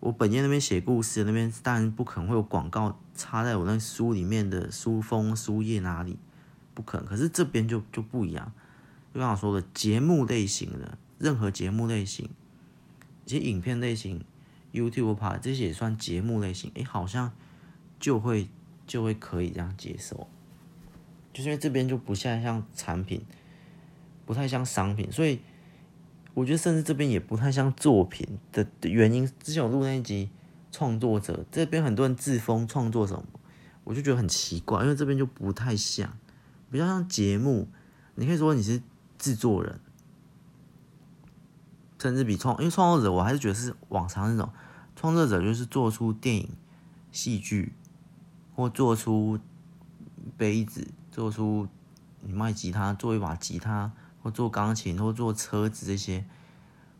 [SPEAKER 1] 我本页那边写故事那边，当然不可能会有广告插在我那书里面的书封、书页哪里，不可能。可是这边就就不一样，就像我说的节目类型的，任何节目类型，其实影片类型，YouTube 拍这些也算节目类型，哎，好像。就会就会可以这样接受，就是因为这边就不像像产品，不太像商品，所以我觉得甚至这边也不太像作品的原因。之前我录那一集创作者这边很多人自封创作什么，我就觉得很奇怪，因为这边就不太像，比较像节目。你可以说你是制作人，甚至比创，因为创作者我还是觉得是往常那种创作者就是做出电影、戏剧。或做出杯子，做出你卖吉他，做一把吉他，或做钢琴，或做车子这些，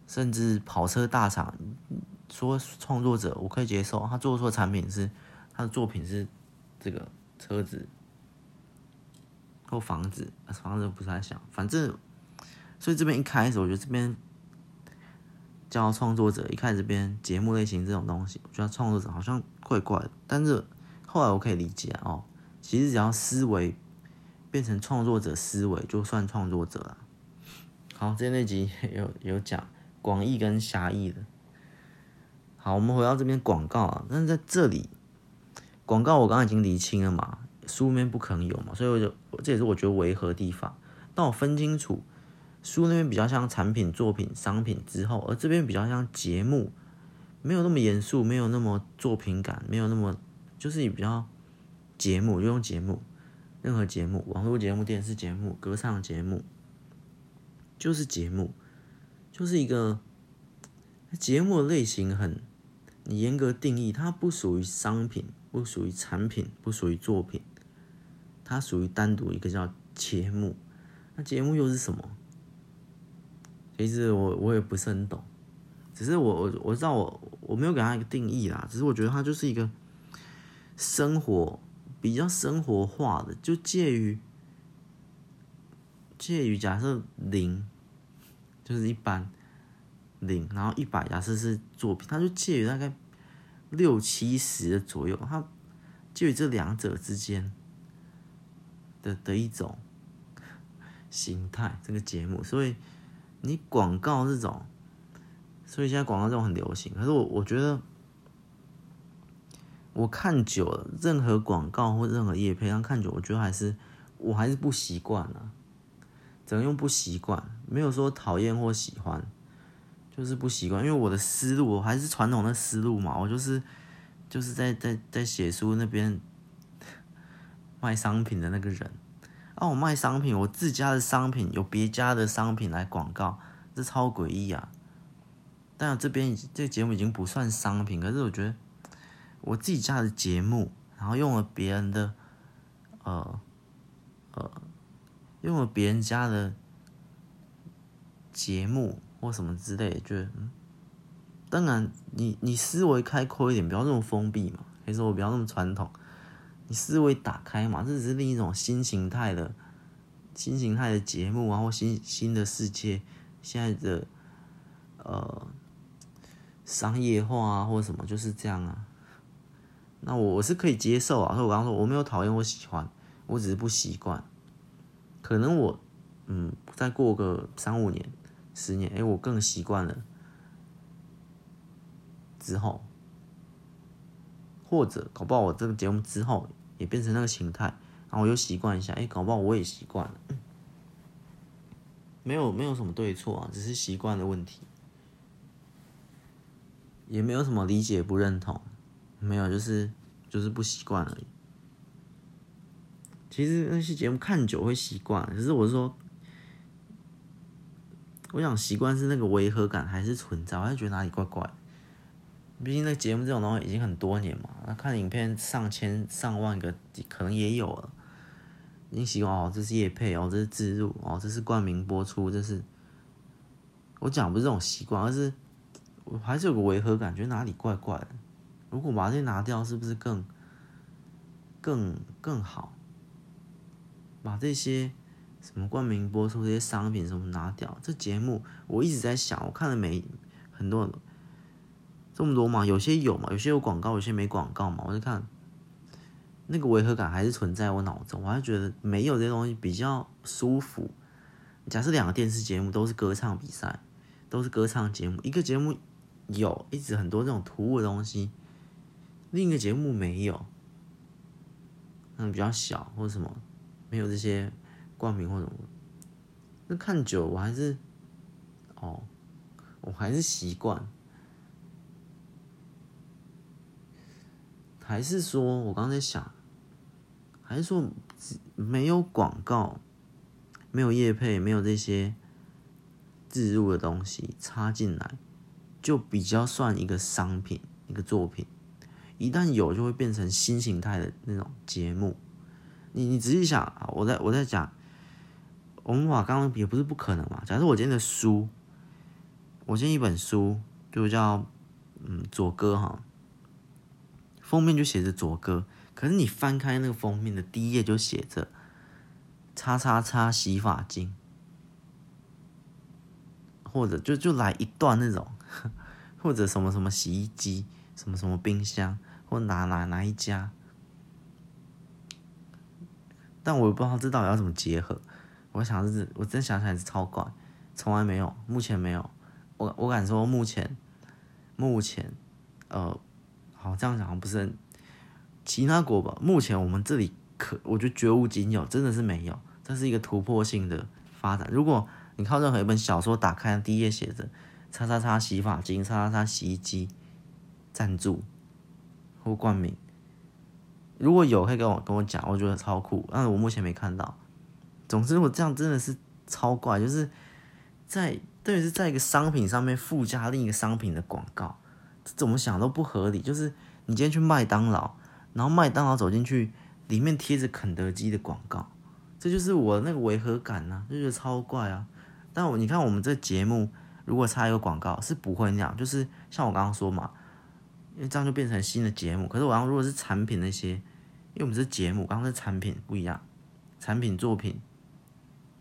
[SPEAKER 1] 甚至跑车大厂，说创作者我可以接受，他做出的产品是他的作品是这个车子或房子，房子不太想，反正所以这边一开始我觉得这边叫创作者，一开始这边节目类型这种东西，我觉得创作者好像怪怪的，但是。后来我可以理解哦，其实只要思维变成创作者思维，就算创作者了。好，今天那集有有讲广义跟狭义的。好，我们回到这边广告啊，但是在这里广告我刚刚已经厘清了嘛，书面不可能有嘛，所以我就这也是我觉得违和的地方。当我分清楚书那边比较像产品、作品、商品之后，而这边比较像节目，没有那么严肃，没有那么作品感，没有那么。就是比较节目，就用节目，任何节目，网络节目、电视节目、歌唱节目，就是节目，就是一个节目的类型很，你严格定义，它不属于商品，不属于产品，不属于作品，它属于单独一个叫节目。那节目又是什么？其实我我也不是很懂，只是我我我知道我我没有给它一个定义啦，只是我觉得它就是一个。生活比较生活化的，就介于介于假设零就是一般零，然后一百假设是作品，它就介于大概六七十的左右，它介于这两者之间的的一种形态。这个节目，所以你广告这种，所以现在广告这种很流行，可是我我觉得。我看久了，任何广告或任何业配上看久，我觉得还是我还是不习惯啊。怎么用不习惯？没有说讨厌或喜欢，就是不习惯。因为我的思路我还是传统的思路嘛，我就是就是在在在写书那边卖商品的那个人。啊，我卖商品，我自家的商品有别家的商品来广告，这超诡异啊！但这边这个节目已经不算商品，可是我觉得。我自己家的节目，然后用了别人的，呃，呃，用了别人家的节目或什么之类，就嗯，当然你你思维开阔一点，不要那么封闭嘛。可以说我不要那么传统，你思维打开嘛，这只是另一种新形态的新形态的节目啊，或新新的世界，现在的呃商业化啊，或者什么就是这样啊。那我我是可以接受啊，所以我刚刚说我没有讨厌，我喜欢，我只是不习惯。可能我，嗯，再过个三五年、十年，哎，我更习惯了。之后，或者搞不好我这个节目之后也变成那个形态，然后我又习惯一下，哎，搞不好我也习惯了。没有没有什么对错啊，只是习惯的问题，也没有什么理解不认同，没有，就是就是不习惯而已。其实那些节目看久会习惯，可是我是说，我想习惯是那个违和感还是存在，我还觉得哪里怪怪的。毕竟那节目这种东西已经很多年嘛，那看影片上千上万个可能也有了，已经习惯哦，这是业配哦，这是自入哦，这是冠名播出，这是我讲不是这种习惯，而是我还是有个违和感，觉得哪里怪怪的。如果把这些拿掉，是不是更更更好？把这些什么冠名播出这些商品什么拿掉，这节目我一直在想，我看了没很多这么多嘛，有些有嘛，有些有广告，有些没广告嘛，我就看那个违和感还是存在我脑中，我还觉得没有这些东西比较舒服。假设两个电视节目都是歌唱比赛，都是歌唱节目，一个节目有一直很多这种突兀的东西，另一个节目没有，嗯，比较小或者什么。没有这些冠名或什么，那看久我还是，哦，我还是习惯，还是说我刚才想，还是说没有广告，没有业配，没有这些置入的东西插进来，就比较算一个商品，一个作品。一旦有，就会变成新形态的那种节目。你你仔细想啊，我在我在讲，我们把刚刚也不是不可能嘛。假设我今天的书，我今天一本书就叫嗯左哥哈，封面就写着左哥，可是你翻开那个封面的第一页就写着叉叉叉洗发精，或者就就来一段那种，或者什么什么洗衣机，什么什么冰箱，或哪哪哪一家。但我也不知道这到底要怎么结合，我想是，我真想起来是超怪，从来没有，目前没有，我我敢说目前，目前，呃，好这样讲不是很，其他国吧，目前我们这里可我觉得绝无仅有，真的是没有，这是一个突破性的发展。如果你靠任何一本小说打开，第一页写着“叉叉叉洗发精”、“叉叉叉洗衣机”赞助或冠名。如果有，可以跟我跟我讲，我觉得超酷。但是我目前没看到。总之，我这样真的是超怪，就是在等于是在一个商品上面附加另一个商品的广告，怎么想都不合理。就是你今天去麦当劳，然后麦当劳走进去，里面贴着肯德基的广告，这就是我那个违和感呐、啊，就觉得超怪啊。但我你看我们这节目，如果插一个广告，是不会那样，就是像我刚刚说嘛。因为这样就变成新的节目。可是我要如果是产品那些，因为我们是节目，刚刚是产品不一样，产品作品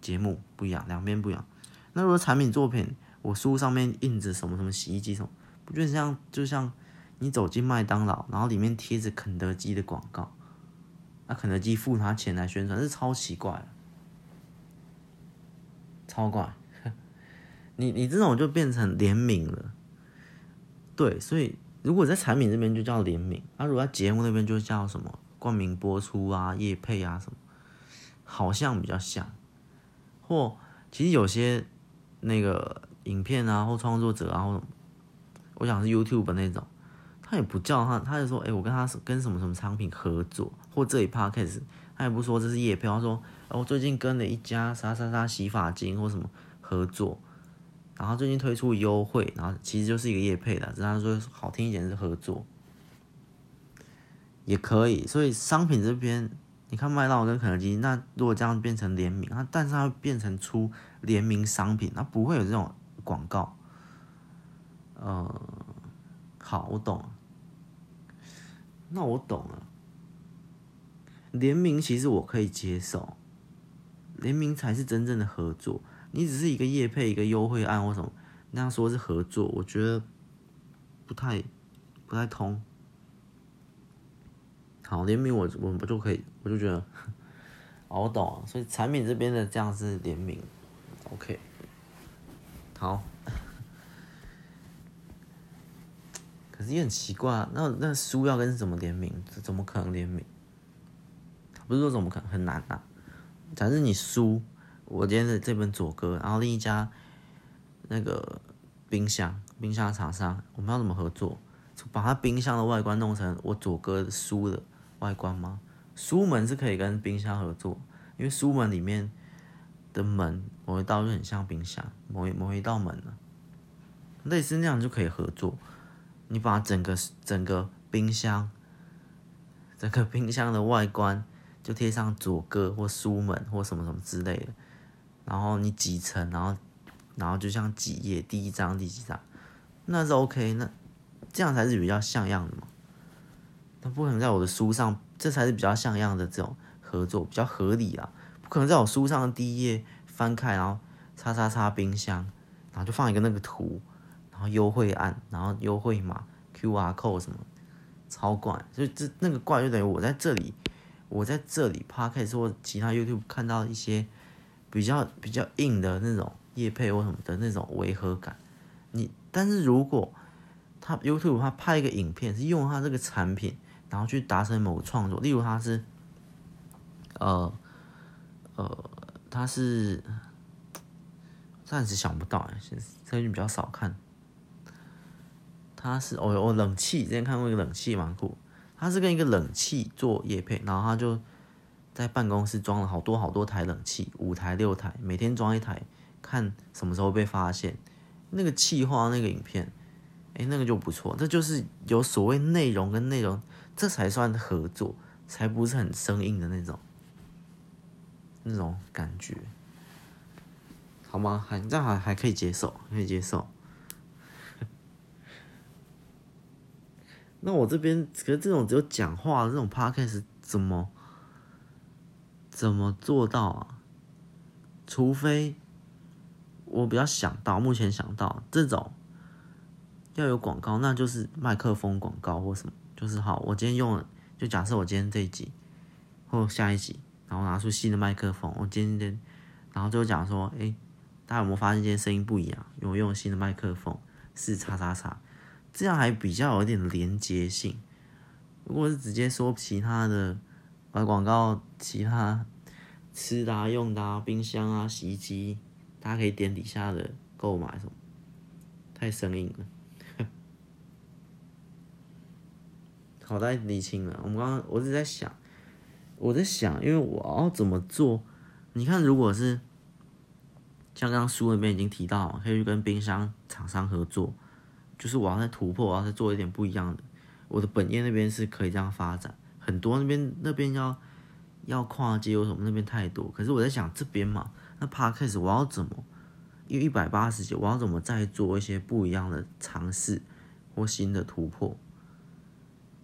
[SPEAKER 1] 节目不一样，两边不一样。那如果产品作品，我书上面印着什么什么洗衣机什么，不就像就像你走进麦当劳，然后里面贴着肯德基的广告，那肯德基付他钱来宣传，是超奇怪，超怪。你你这种就变成联名了，对，所以。如果在产品这边就叫联名，那、啊、如果在节目那边就叫什么冠名播出啊、业配啊什么，好像比较像。或其实有些那个影片啊，或创作者啊，或我想是 YouTube 那种，他也不叫他，他就说，哎、我跟他跟什么什么商品合作，或这一 podcast，他也不说这是业配，他说，我最近跟了一家啥啥啥洗发精或什么合作。然后最近推出优惠，然后其实就是一个业配的，只是他说好听一点是合作，也可以。所以商品这边，你看麦当劳跟肯德基，那如果这样变成联名，那但是它变成出联名商品，那不会有这种广告。呃，好，我懂。那我懂了。联名其实我可以接受，联名才是真正的合作。你只是一个业配一个优惠案或什么，那样说是合作，我觉得不太不太通。好，联名我我们不就可以，我就觉得，我懂了，所以产品这边的这样是联名，OK。好，可是也很奇怪，那那书要跟什么联名？怎么可能联名？不是说怎么可能很难啊？假设你书。我今天的这本左哥，然后另一家那个冰箱冰箱厂商，我们要怎么合作？把它冰箱的外观弄成我左哥书的外观吗？书门是可以跟冰箱合作，因为书门里面的门某一道就很像冰箱，某一某一道门呢，类似那样就可以合作。你把整个整个冰箱，整个冰箱的外观就贴上左哥或书门或什么什么之类的，然后你几层，然后然后就像几页，第一章第几章，那是 OK，那这样才是比较像样的嘛。他不可能在我的书上，这才是比较像样的这种合作，比较合理啊。不可能在我书上的第一页翻开，然后叉叉叉冰箱，然后就放一个那个图，然后优惠案，然后优惠码 QR code 什么，超怪。所以这那个怪就等于我在这里，我在这里 Podcast 或其他 YouTube 看到一些比较比较硬的那种叶配或什么的那种违和感。你但是如果他 YouTube 他拍一个影片是用他这个产品。然后去达成某个创作，例如他是，呃，呃，他是暂时想不到哎，最近比较少看。他是哦哦，冷气之前看过一个冷气蛮酷，他是跟一个冷气做业配，然后他就在办公室装了好多好多台冷气，五台六台，每天装一台，看什么时候被发现。那个气化那个影片，哎，那个就不错，这就是有所谓内容跟内容。这才算合作，才不是很生硬的那种，那种感觉，好吗？还这样还还可以接受，可以接受。那我这边，可是这种只有讲话的这种 podcast 怎么怎么做到啊？除非我比较想到，目前想到这种要有广告，那就是麦克风广告或什么。就是好，我今天用了，就假设我今天这一集或下一集，然后拿出新的麦克风，我今天，然后就讲说，哎、大家有没有发现今天声音不一样？因为我用了新的麦克风，是叉叉叉，这样还比较有点连接性。如果是直接说其他的，把广告，其他吃的、啊、用的、啊、冰箱啊、洗衣机，大家可以点底下的购买什么，太生硬了。好，大家理清了。我们刚刚我一直在想，我在想，因为我要怎么做？你看，如果是像刚刚书里面已经提到，可以去跟冰箱厂商合作，就是我要再突破，我要再做一点不一样的。我的本业那边是可以这样发展，很多那边那边要要跨界，为什么那边太多？可是我在想这边嘛，那 Podcast 我要怎么？因为一百八十集，我要怎么再做一些不一样的尝试或新的突破？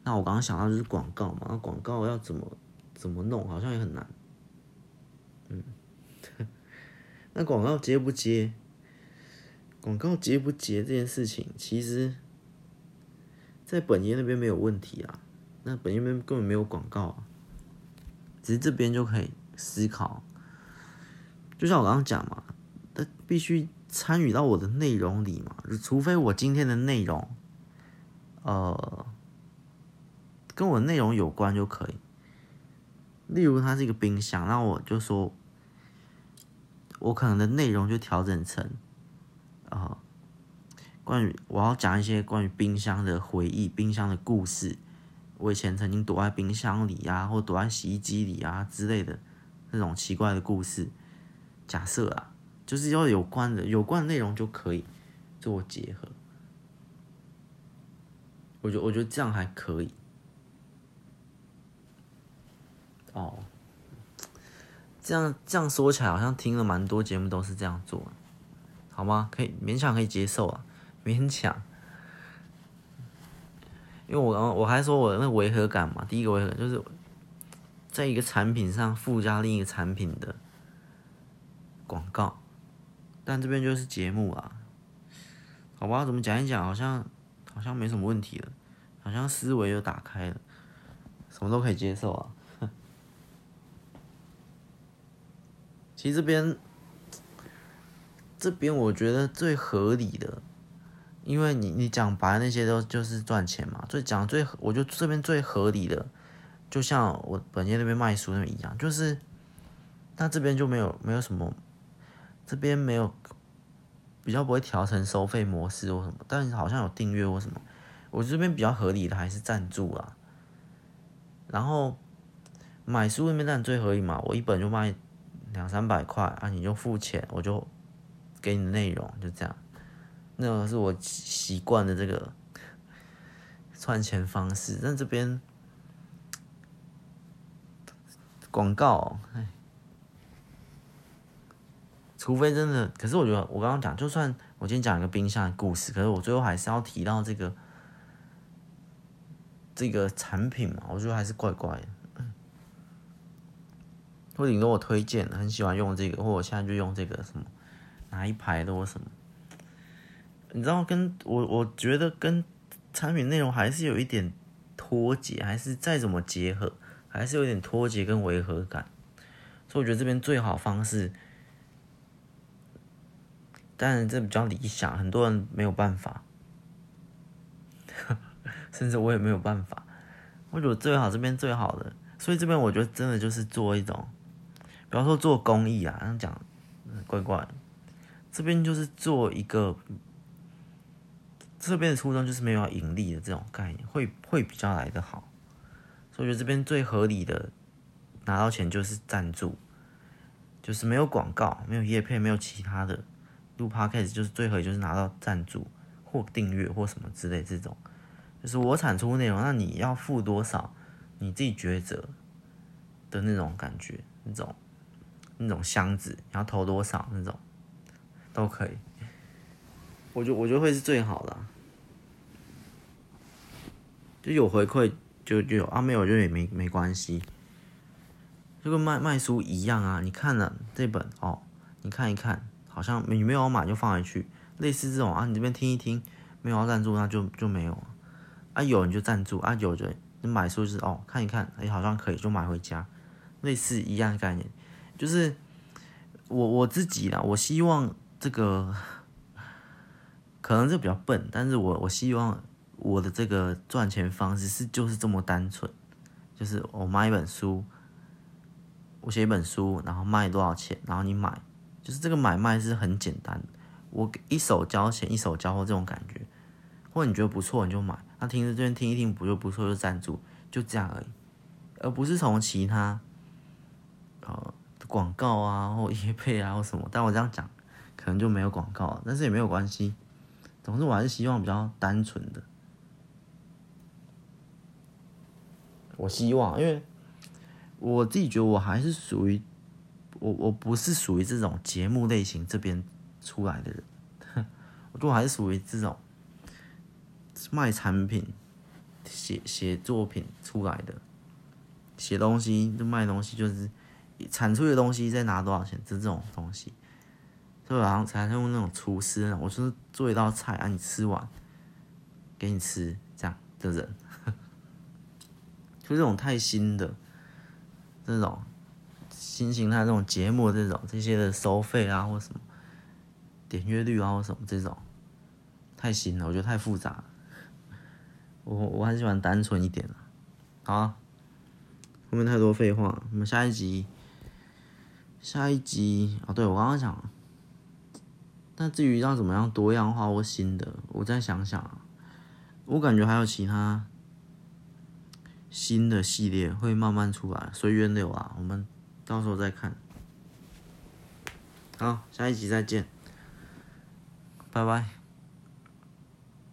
[SPEAKER 1] 那我刚刚想到就是广告嘛，那广告要怎么怎么弄，好像也很难。嗯，那广告接不接？广告接不接这件事情，其实，在本业那边没有问题啊。那本业那边根本没有广告啊，只是这边就可以思考。就像我刚刚讲嘛，他必须参与到我的内容里嘛，除非我今天的内容，呃。跟我内容有关就可以，例如它是一个冰箱，那我就说，我可能的内容就调整成，啊、关于我要讲一些关于冰箱的回忆、冰箱的故事，我以前曾经躲在冰箱里、啊，或躲在洗衣机里啊之类的那种奇怪的故事。假设啊，就是要有关的有关的内容就可以做结合，我觉得我觉得这样还可以。哦，这样这样说起来，好像听了蛮多节目都是这样做的，好吗？可以勉强可以接受啊，勉强。因为我刚我还说我的那违和感嘛，第一个违和感就是在一个产品上附加另一个产品的广告，但这边就是节目啊，好吧？怎么讲一讲，好像好像没什么问题了，好像思维又打开了，什么都可以接受啊。其实这边，这边我觉得最合理的，因为你你讲白那些都就是赚钱嘛。最讲最，我觉得这边最合理的，就像我本业那边卖书那边一样，就是，那这边就没有没有什么这边没有比较不会调成收费模式或什么，但是好像有订阅或什么。我这边比较合理的还是赞助啊。然后买书那边当然最合理嘛，我一本就卖两三百块啊，你就付钱，我就给你的内容，就这样。那个是我习惯的这个赚钱方式，但这边广告，哎，除非真的，可是我觉得我刚刚讲，就算我今天讲一个冰箱的故事，可是我最后还是要提到这个这个产品嘛，我觉得还是怪怪的。或者你给我推荐，很喜欢用这个，或我现在就用这个什么哪一排的或什么。你知道跟我，我觉得跟产品内容还是有一点脱节，还是再怎么结合，还是有点脱节跟违和感。所以我觉得这边最好方式，但这比较理想，很多人没有办法，甚至我也没有办法。我觉得最好这边最好的，所以这边我觉得真的就是做一种，比方说做公益啊，这样讲怪怪的，这边就是做一个。这边的初衷就是没有要盈利的这种概念，会会比较来得好，所以我觉得这边最合理的拿到钱就是赞助，就是没有广告、没有业配、没有其他的。录 podcast，就是最合理就是拿到赞助或订阅或什么之类这种，就是我产出内容，那你要付多少，你自己抉择的那种感觉，那种那种箱子你要投多少那种。都可以。我觉我觉得会是最好的，就有回馈就就有啊，没有就也没没关系，就跟卖卖书一样啊。你看了这本哦，你看一看，好像你没有买就放回去，类似这种啊，你这边听一听，没有要赞助那就就没有啊，有你就赞助啊有就你买书就是哦看一看，哎好像可以就买回家，类似一样的概念，就是我我自己啦，我希望这个。可能这比较笨，但是我我希望我的这个赚钱方式是就是这么单纯，就是我买一本书，我写一本书，然后卖多少钱，然后你买，就是这个买卖是很简单，我一手交钱一手交货这种感觉，或者你觉得不错你就买，那听着这边听一听不就不错就赞助，就这样而已，而不是从其他呃广告啊或业配啊或什么，但我这样讲可能就没有广告，但是也没有关系。总之，我还是希望比较单纯的。我希望，因为我自己觉得我还是属于我，我不是属于这种节目类型这边出来的人。我觉得我还是属于这种卖产品、写写作品出来的，写东西就卖东西，就是产出的东西再拿多少钱，就这种东西。就好像才用那种厨师那种，我就是做一道菜啊，你吃完，给你吃这样的人，就这种太新的这种新形态这种节目这种这些的收费啊或什么点阅率啊或什么这种太新了，我觉得太复杂，我我还是喜欢单纯一点的。好，后面太多废话，我们下一集，下一集哦，对我刚刚讲。那至于要怎么样多样化或新的，我再想想啊，我感觉还有其他新的系列会慢慢出来，随缘流啊，我们到时候再看。好，下一集再见，拜拜。